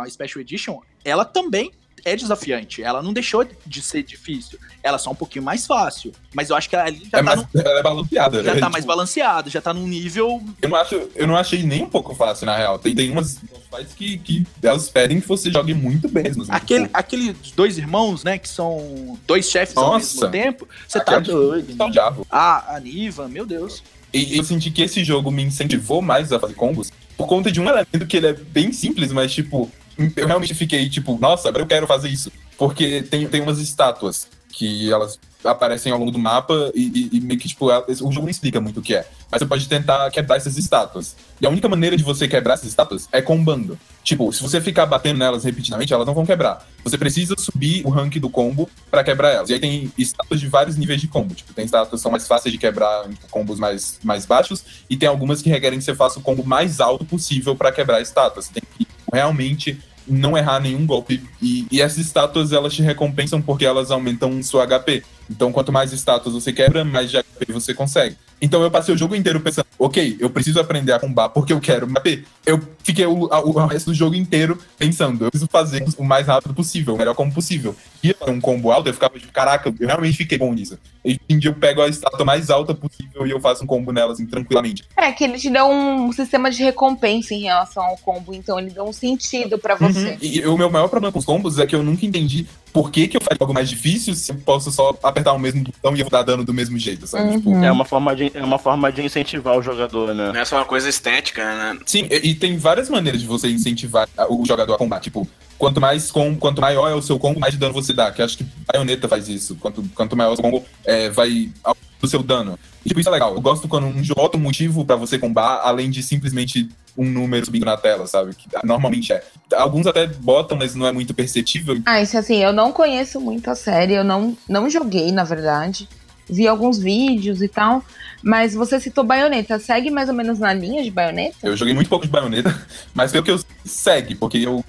a Special Edition, ela também é desafiante. Ela não deixou de ser difícil. Ela é só um pouquinho mais fácil. Mas eu acho que ali já, É tá, mais, num- ela é balanceada. já né? tá Tipo, mais balanceado, já tá num nível. Eu não, acho, eu não achei nem um pouco fácil, na real. Tem, tem umas fights que, que elas pedem que você jogue muito bem mesmo. assim, Aquele, tipo, aqueles dois irmãos, né, que são dois chefes ao mesmo Nossa. tempo. Você tá aquele doido. tá o diabo. Ah, a Niva, meu Deus. E eu senti que esse jogo me incentivou mais a fazer combos por conta de um elemento que ele é bem simples, mas, tipo, eu realmente fiquei, tipo, nossa, agora eu quero fazer isso. Porque tem, tem umas estátuas que elas aparecem ao longo do mapa e, e- e meio que, tipo, ela- o jogo não explica muito o que é. Mas você pode tentar quebrar essas estátuas. E a única maneira de você quebrar essas estátuas é combando. Tipo, se você ficar batendo nelas repetidamente, elas não vão quebrar. Você precisa subir o rank do combo pra quebrar elas. E aí tem estátuas de vários níveis de combo. Tipo, tem estátuas que são mais fáceis de quebrar em combos mais, mais baixos, e tem algumas que requerem que você faça o combo mais alto possível pra quebrar a estátua. Você tem que realmente não errar nenhum golpe. E, e essas estátuas, elas te recompensam porque elas aumentam sua HP. Então, quanto mais estátuas você quebra, mais de HP você consegue. Então, eu passei o jogo inteiro pensando, ok, eu preciso aprender a combar porque eu quero HP. Eu fiquei o, a- o resto do jogo inteiro pensando, eu preciso fazer o mais rápido possível, o melhor como possível. Ia fazer um combo alto, eu ficava tipo, caraca, eu realmente fiquei bom nisso. E hoje em dia eu pego a estátua mais alta possível e eu faço um combo nela, assim, tranquilamente. É que ele te dá um sistema de recompensa em relação ao combo, então ele dá um sentido pra você. Uhum. E o meu maior problema com os combos é que eu nunca entendi por que, que eu faço algo mais difícil se eu posso só apertar o mesmo botão e eu vou dar dano do mesmo jeito, sabe? Uhum. Tipo, É uma forma de, é uma forma de incentivar o jogador, né? Não é só uma coisa estética, né? Sim, e, e tem várias maneiras de você incentivar o jogador a combar. Tipo, quanto mais com, quanto maior é o seu combo, mais de dano você dá. Que acho que Bayonetta faz isso. Quanto, quanto maior é o seu combo, é, vai do seu dano. E, tipo, isso é legal. Eu gosto quando um jogo bota um motivo pra você combar, além de simplesmente um número subindo na tela, sabe? Que normalmente é. Alguns até botam, mas não é muito perceptível. Ah, isso assim, eu não conheço muito a série, eu não, não joguei, na verdade. Vi alguns vídeos e tal. Mas você citou baioneta. Segue mais ou menos na linha de baioneta? Eu joguei muito pouco de Bayonetta, mas pelo que eu segue, porque eu,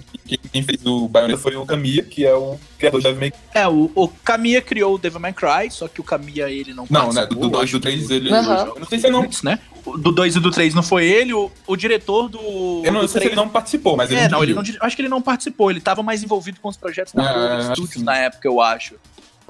quem, fez o Bayonetta foi o Kamiya, que é o criador de Devil May Cry. É, o, o Kamiya criou o Devil May Cry, só que o Kamiya ele não Não, né? Do participou, 2 acho do 3 que ele. Eu não sei se ele não né? do 2 e do 3 não foi ele, o, o diretor do. Eu não do sei se ele não participou, mas ele É, não, ele não, acho que ele não participou, ele tava mais envolvido com os projetos da É, Studios na época, eu acho.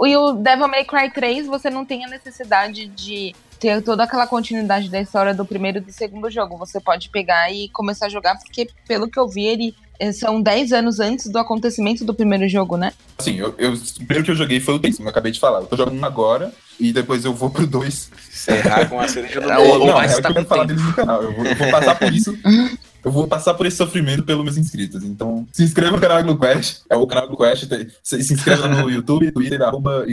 E o Devil May Cry 3, você não tem a necessidade de ter toda aquela continuidade da história do primeiro e do segundo jogo. Você pode pegar e começar a jogar, porque pelo que eu vi, ele eh, são 10 anos antes do acontecimento do primeiro jogo, né? Assim, eu, eu, o primeiro que eu joguei foi o 3, como eu acabei de falar. Eu tô jogando um agora e depois eu vou pro 2. Encerrar com a cereja do É, não, é o que tá eu quero com falar deles no canal. Eu vou, eu vou passar por isso. Eu vou passar por esse sofrimento pelos meus inscritos. Então, se inscreva no canal GluQuest. É o canal GluQuest. tem- Se, se inscreva no YouTube, Twitter, arroba.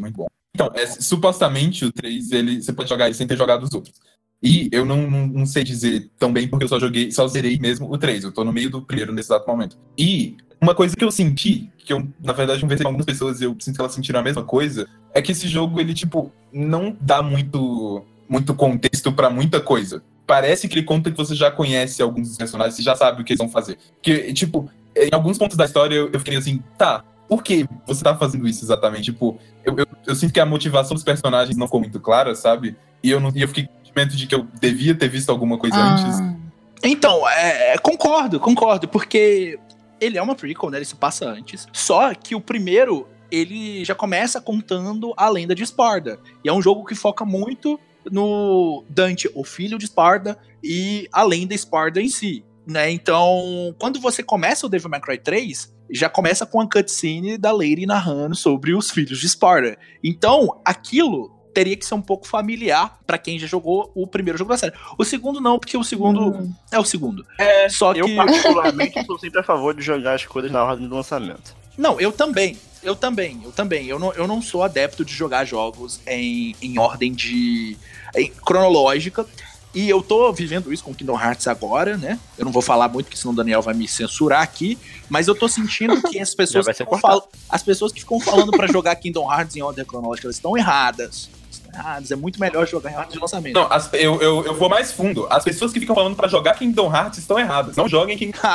Muito bom. Então, é, supostamente o 3, ele, você pode jogar ele sem ter jogado os outros. E eu não, não, não sei dizer tão bem, porque eu só joguei, só zerei mesmo o 3. Eu tô no meio do primeiro nesse exato momento. E uma coisa que eu senti, que eu, na verdade, conversei com algumas pessoas e eu sinto que elas sentiram a mesma coisa, é que esse jogo, ele, tipo, não dá muito, muito contexto pra muita coisa. Parece que ele conta que você já conhece alguns dos personagens, você já sabe o que eles vão fazer. Que, tipo, em alguns pontos da história eu, eu fiquei assim, tá, por que você tá fazendo isso exatamente? Tipo, eu, eu, eu sinto que a motivação dos personagens não ficou muito clara, sabe? E eu, não, e eu fiquei com o sentimento de que eu devia ter visto alguma coisa antes. Ah, Então, é, é, concordo, concordo, porque ele é uma prequel, né? Ele se passa antes. Só que o primeiro, ele já começa contando a lenda de Sparda. E é um jogo que foca muito no Dante, o filho de Sparda, e a lenda Sparda em si. Né? Então, quando você começa o Devil May Cry 3, já começa com a cutscene da Lady narrando sobre os filhos de Sparda. Então, aquilo teria que ser um pouco familiar pra quem já jogou o primeiro jogo da série. O segundo não, porque o segundo hum. é o segundo. É, só que Eu, particularmente, sou sempre a favor de jogar as coisas na ordem do lançamento. Não, eu também. Eu também, eu também. Eu não, eu não sou adepto de jogar jogos em, em ordem de. em- cronológica. E eu tô vivendo isso com Kingdom Hearts agora, né? Eu não vou falar muito, porque senão o Daniel vai me censurar aqui. Mas eu tô sentindo que as pessoas, que ficam fal- as pessoas que ficam falando pra jogar Kingdom Hearts em ordem cronológica, elas estão erradas. Estão erradas. É muito melhor jogar em ordem de lançamento. Não, as- eu, eu, eu vou mais fundo. As pessoas que ficam falando pra jogar Kingdom Hearts estão erradas. Não joguem Kingdom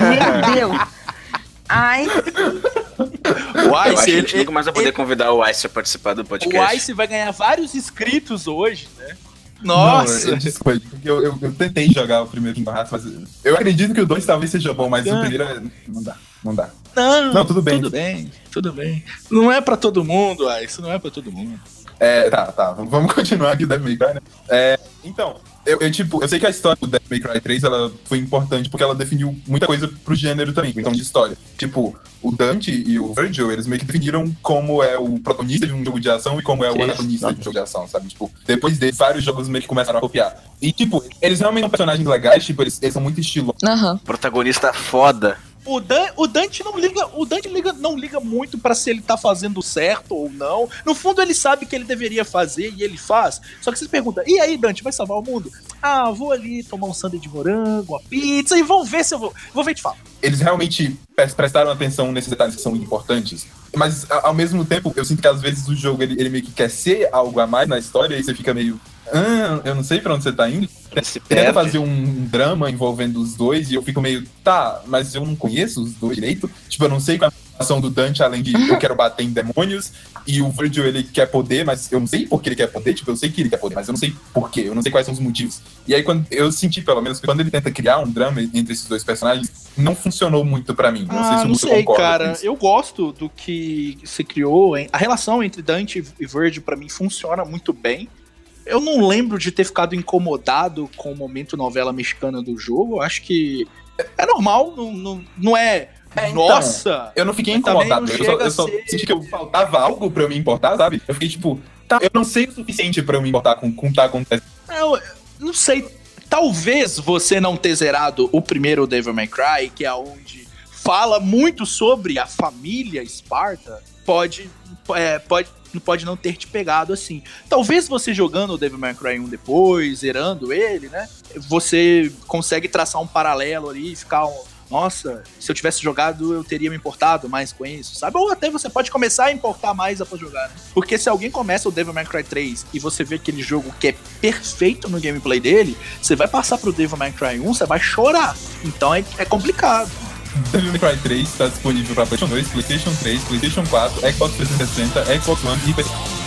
Meu Deus! Ai, O Ice, ele, gente nunca mais vai poder convidar o Ice a participar do o podcast. Ice vai ganhar vários inscritos hoje, né? Não, Nossa! eu, desculpa, porque eu, eu, eu tentei jogar o primeiro Kingdom Hearts, mas eu acredito que o 2 talvez seja bom, mas o Ah. primeiro é- não dá, não dá. Não, Não, tudo bem. Tudo bem, tudo bem. Não é pra todo mundo, isso não é pra todo mundo. É, tá, tá, vamos continuar aqui o Devil May Cry, né? É, então, eu, eu, tipo, eu sei que a história do Devil May Cry 3, ela foi importante porque ela definiu muita coisa pro gênero também, então de história. Tipo, o Dante e o Virgil, eles meio que definiram como é o protagonista de um jogo de ação e como é o antagonista de um jogo de ação, sabe? Tipo, depois deles, vários jogos meio que começaram a copiar. E, tipo, eles realmente são personagens legais, tipo, eles, eles são muito estilosos. aham. Protagonista foda. O, Dan, o Dante não liga, o Dante liga, não liga muito pra se ele tá fazendo certo ou não. No fundo ele sabe que ele deveria fazer e ele faz. Só que você pergunta: "E aí, Dante, vai salvar o mundo?" Ah, vou ali tomar um sanduíche de morango, uma pizza e vamos ver se eu vou. Vou ver te falo. eles realmente pres- prestaram atenção nesses detalhes que são importantes. Mas, ao mesmo tempo, eu sinto que às vezes o jogo ele, ele meio que quer ser algo a mais na história e você fica meio. Ah, eu não sei pra onde você tá indo. Se Tenta perde. fazer um drama envolvendo os dois e eu fico meio. Tá, mas eu não conheço os dois direito. Tipo, eu não sei qual é a ação do Dante, além de eu quero bater em demônios. E o Virgil ele quer poder, mas eu não sei por que ele quer poder. Tipo, eu sei que ele quer poder, mas eu não sei por quê. Eu não sei quais são os motivos. E aí, quando eu senti, pelo menos, que quando ele tenta criar um drama entre esses dois personagens, não funcionou muito pra mim. Não sei ah, se não você sei, concorda. com cara. isso. Eu gosto do que se criou. hein? A relação entre Dante e Virgil, pra mim, funciona muito bem. Eu não lembro de ter ficado incomodado com o momento novela mexicana do jogo. Eu acho que é normal, não, não, não é. É, então, Nossa! Eu não fiquei incomodado. não Eu só, eu só ser- senti que eu faltava algo pra eu me importar, sabe? Eu fiquei tipo, tá, eu não sei o suficiente pra eu me importar com o que tá acontecendo. Eu não sei. Talvez você não ter zerado o primeiro Devil May Cry, que é onde fala muito sobre a família Esparta, pode, é, pode, pode não ter te pegado assim. Talvez você jogando o Devil May Cry 1 depois, zerando ele, né? Você consegue traçar um paralelo ali e ficar. um, Nossa, se eu tivesse jogado, eu teria me importado mais com isso, sabe? Ou até você pode começar a importar mais após jogar, né? Porque se alguém começa o Devil May Cry 3 e você vê aquele jogo que é perfeito no gameplay dele, você vai passar pro Devil May Cry 1, você vai chorar. Então é, é complicado. Devil Cry 3 está disponível pra PlayStation 2, PlayStation 3, PlayStation 4, Xbox 360, Xbox One e PC.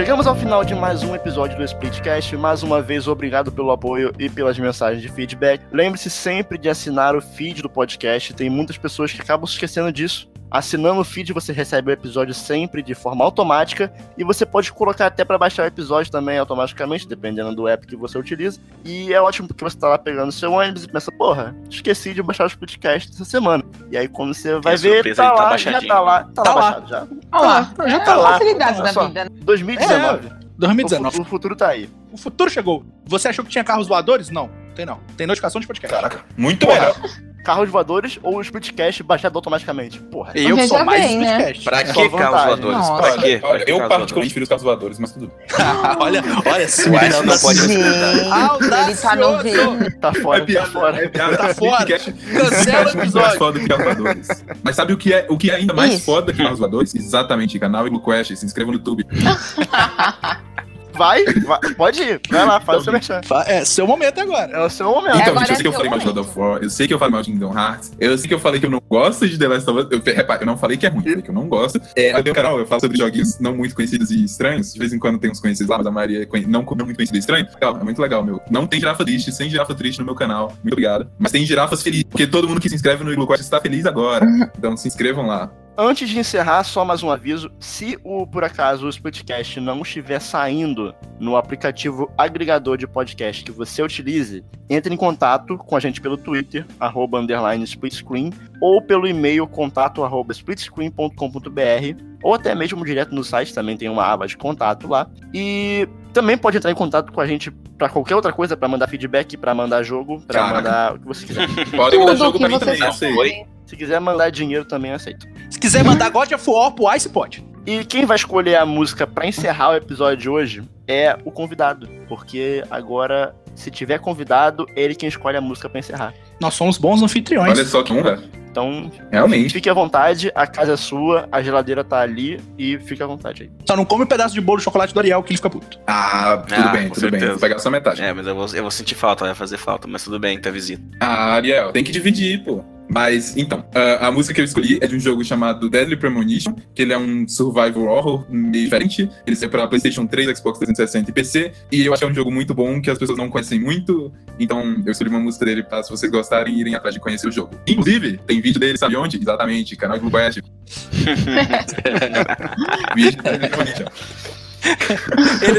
Chegamos ao final de mais um episódio do Splitcast. Mais uma vez, obrigado pelo apoio e pelas mensagens de feedback. Lembre-se sempre de assinar o feed do podcast. Tem muitas pessoas que acabam se esquecendo disso. Assinando o feed, você recebe o episódio sempre de forma automática e você pode colocar até para baixar o episódio também automaticamente, dependendo do app que você utiliza. E é ótimo porque você tá lá pegando seu ônibus e pensa, porra, esqueci de baixar os podcasts essa semana. E aí quando você vai ver, surpresa, tá tá lá, já tá lá, tá, Tá lá, lá. baixado já. Olha lá, já é tá a lá. da só. vida. né? 2019. O, 2019. fu- o futuro tá aí. O futuro chegou. Você achou que tinha carros voadores? Não, tem não. Tem notificação de podcast. Caraca, muito Porra. melhor. Carros voadores ou o Splitcast baixado automaticamente. Porra. Eu que sou mais bem, né? Pra que carros voadores? Pra quê? Olha, eu particularmente prefiro os carros voadores, mas tudo bem. olha, olha Edson não pode Gente, Audacioso. ele tá no. Tá fora, tá piada, fora. é piada. Tá fora. Splitcast- Cancela o Splitcast é muito mais episódio. foda que carros voadores. Mas sabe o que é, o que é ainda mais Isso. foda que carros voadores? Exatamente, canal Igluquest. Se inscreva no YouTube. Vai, vai, pode ir. Vai lá, faz o seu merchan. Fa- É, seu momento agora. É o seu momento. Então, agora gente, eu sei que eu é falei mal de God of War, eu sei que eu falei mal de Kingdom Hearts, eu sei que eu falei que eu não gosto de The Last of Us. Eu, repara, eu não falei que é ruim, eu falei que eu não gosto. É, no meu canal eu falo sobre joguinhos não muito conhecidos e estranhos. De vez em quando tem uns conhecidos lá, mas a maioria é não, não muito conhecido e estranho. Legal, é muito legal, meu. Não tem girafa triste, sem girafa triste no meu canal. Muito obrigado. Mas tem girafas felizes, porque todo mundo que se inscreve no Quest está feliz agora. Então se inscrevam lá. Antes de encerrar, só mais um aviso. Se o, por acaso, o Splitcast não estiver saindo no aplicativo agregador de podcast que você utilize, entre em contato com a gente pelo Twitter, arroba, underline, splitscreen, ou pelo e-mail, contato, arroba, splitscreen.com.br, ou até mesmo direto no site, também tem uma aba de contato lá. E também pode entrar em contato com a gente para qualquer outra coisa, para mandar feedback, para mandar jogo, para mandar o que você quiser. Podem mandar jogo pra mim também, eu sabe. sei. Oi? Se quiser mandar dinheiro, também aceito. Se quiser mandar God of War pro Ice, pode. E quem vai escolher a música pra encerrar o episódio de hoje é o convidado, porque agora, se tiver convidado, ele quem escolhe a música pra encerrar. Nós somos bons anfitriões. Olha só que honra. Então, Realmente. fique à vontade, a casa é sua, a geladeira tá ali e fique à vontade aí. Só não come um pedaço de bolo de chocolate do Ariel que ele fica puto. Ah, tudo Ah, bem, tudo bem. certeza. Vou pegar só metade. É, mas eu vou, eu vou sentir falta, vai fazer falta, mas tudo bem, tá visita. Ah, Ariel, tem que dividir, pô. Mas, então, a, a música que eu escolhi é de um jogo chamado Deadly Premonition, que ele é um survival horror meio diferente. Ele saiu pra PlayStation 3, Xbox 360 e PC. E eu acho que é um jogo muito bom, que as pessoas não conhecem muito. Então, eu escolhi uma música dele pra, se vocês gostarem, irem atrás de conhecer o jogo. Inclusive, tem vídeo dele, sabe onde? Exatamente, canal Blue West. vídeo de Deadly Premonition. Ele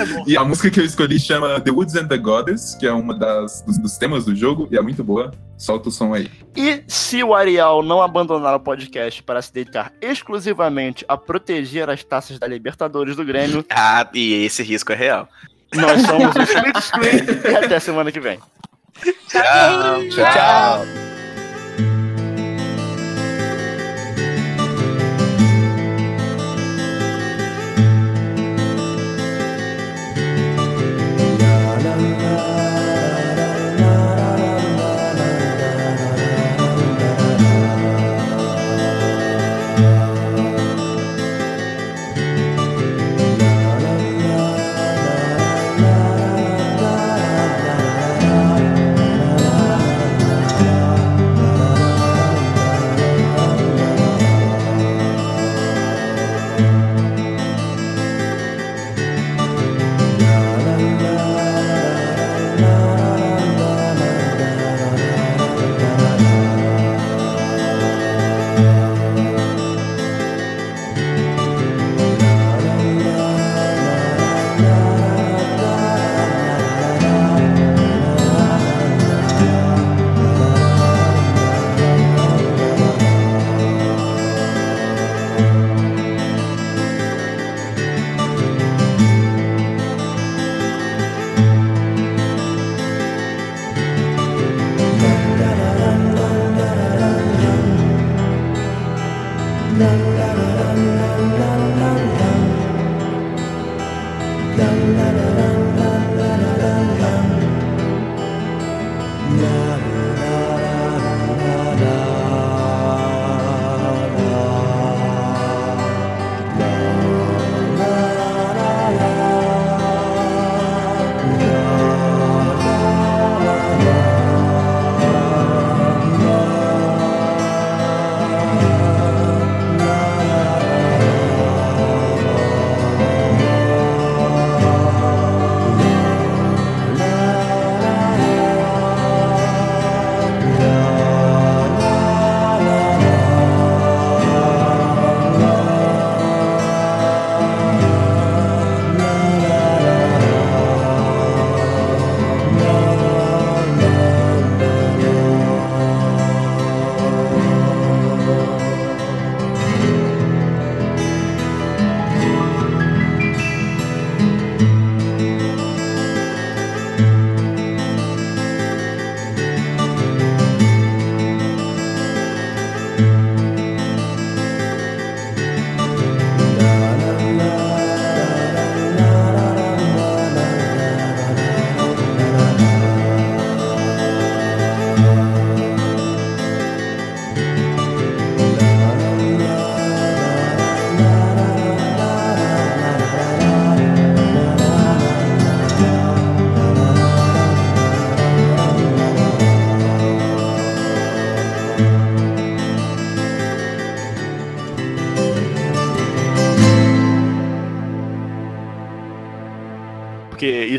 é bom. E a música que eu escolhi chama The Woods and the Goddess, que é uma das, dos, dos temas do jogo, e é muito boa. Solta o som aí. E se o Ariel não abandonar o podcast para se dedicar exclusivamente a proteger as taças da Libertadores do Grêmio, Ah, e esse risco é real. nós somos o Split Screen e até semana que vem. Tchau. Tchau. la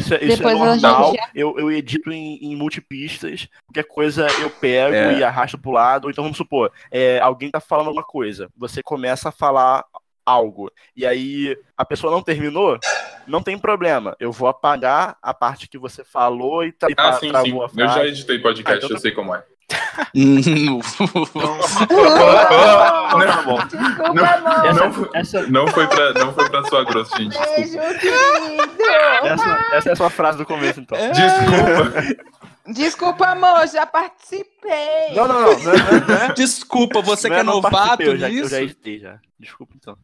isso, é- isso Depois é a normal. gente- Eu, eu edito em, em multipistas. Qualquer coisa eu pego É. e arrasto pro lado. Ou então, vamos supor, é, alguém tá falando alguma coisa. Você começa a falar algo. E aí a pessoa não terminou, não tem problema. Eu vou apagar a parte que você falou e, tra e Ah, sim, travou sim. a Eu já editei podcast, Ah, então eu tá- sei como é. Não, Não, essa, não foi pra, não foi pra sua grossa, gente. Beijo, essa, essa é a sua frase do começo, então. Desculpa. Desculpa, amor, já participei. Não, não, não. não, é- não é- Desculpa, você não que é não novato participei, eu já, eu nisso. já editei já. Desculpa então.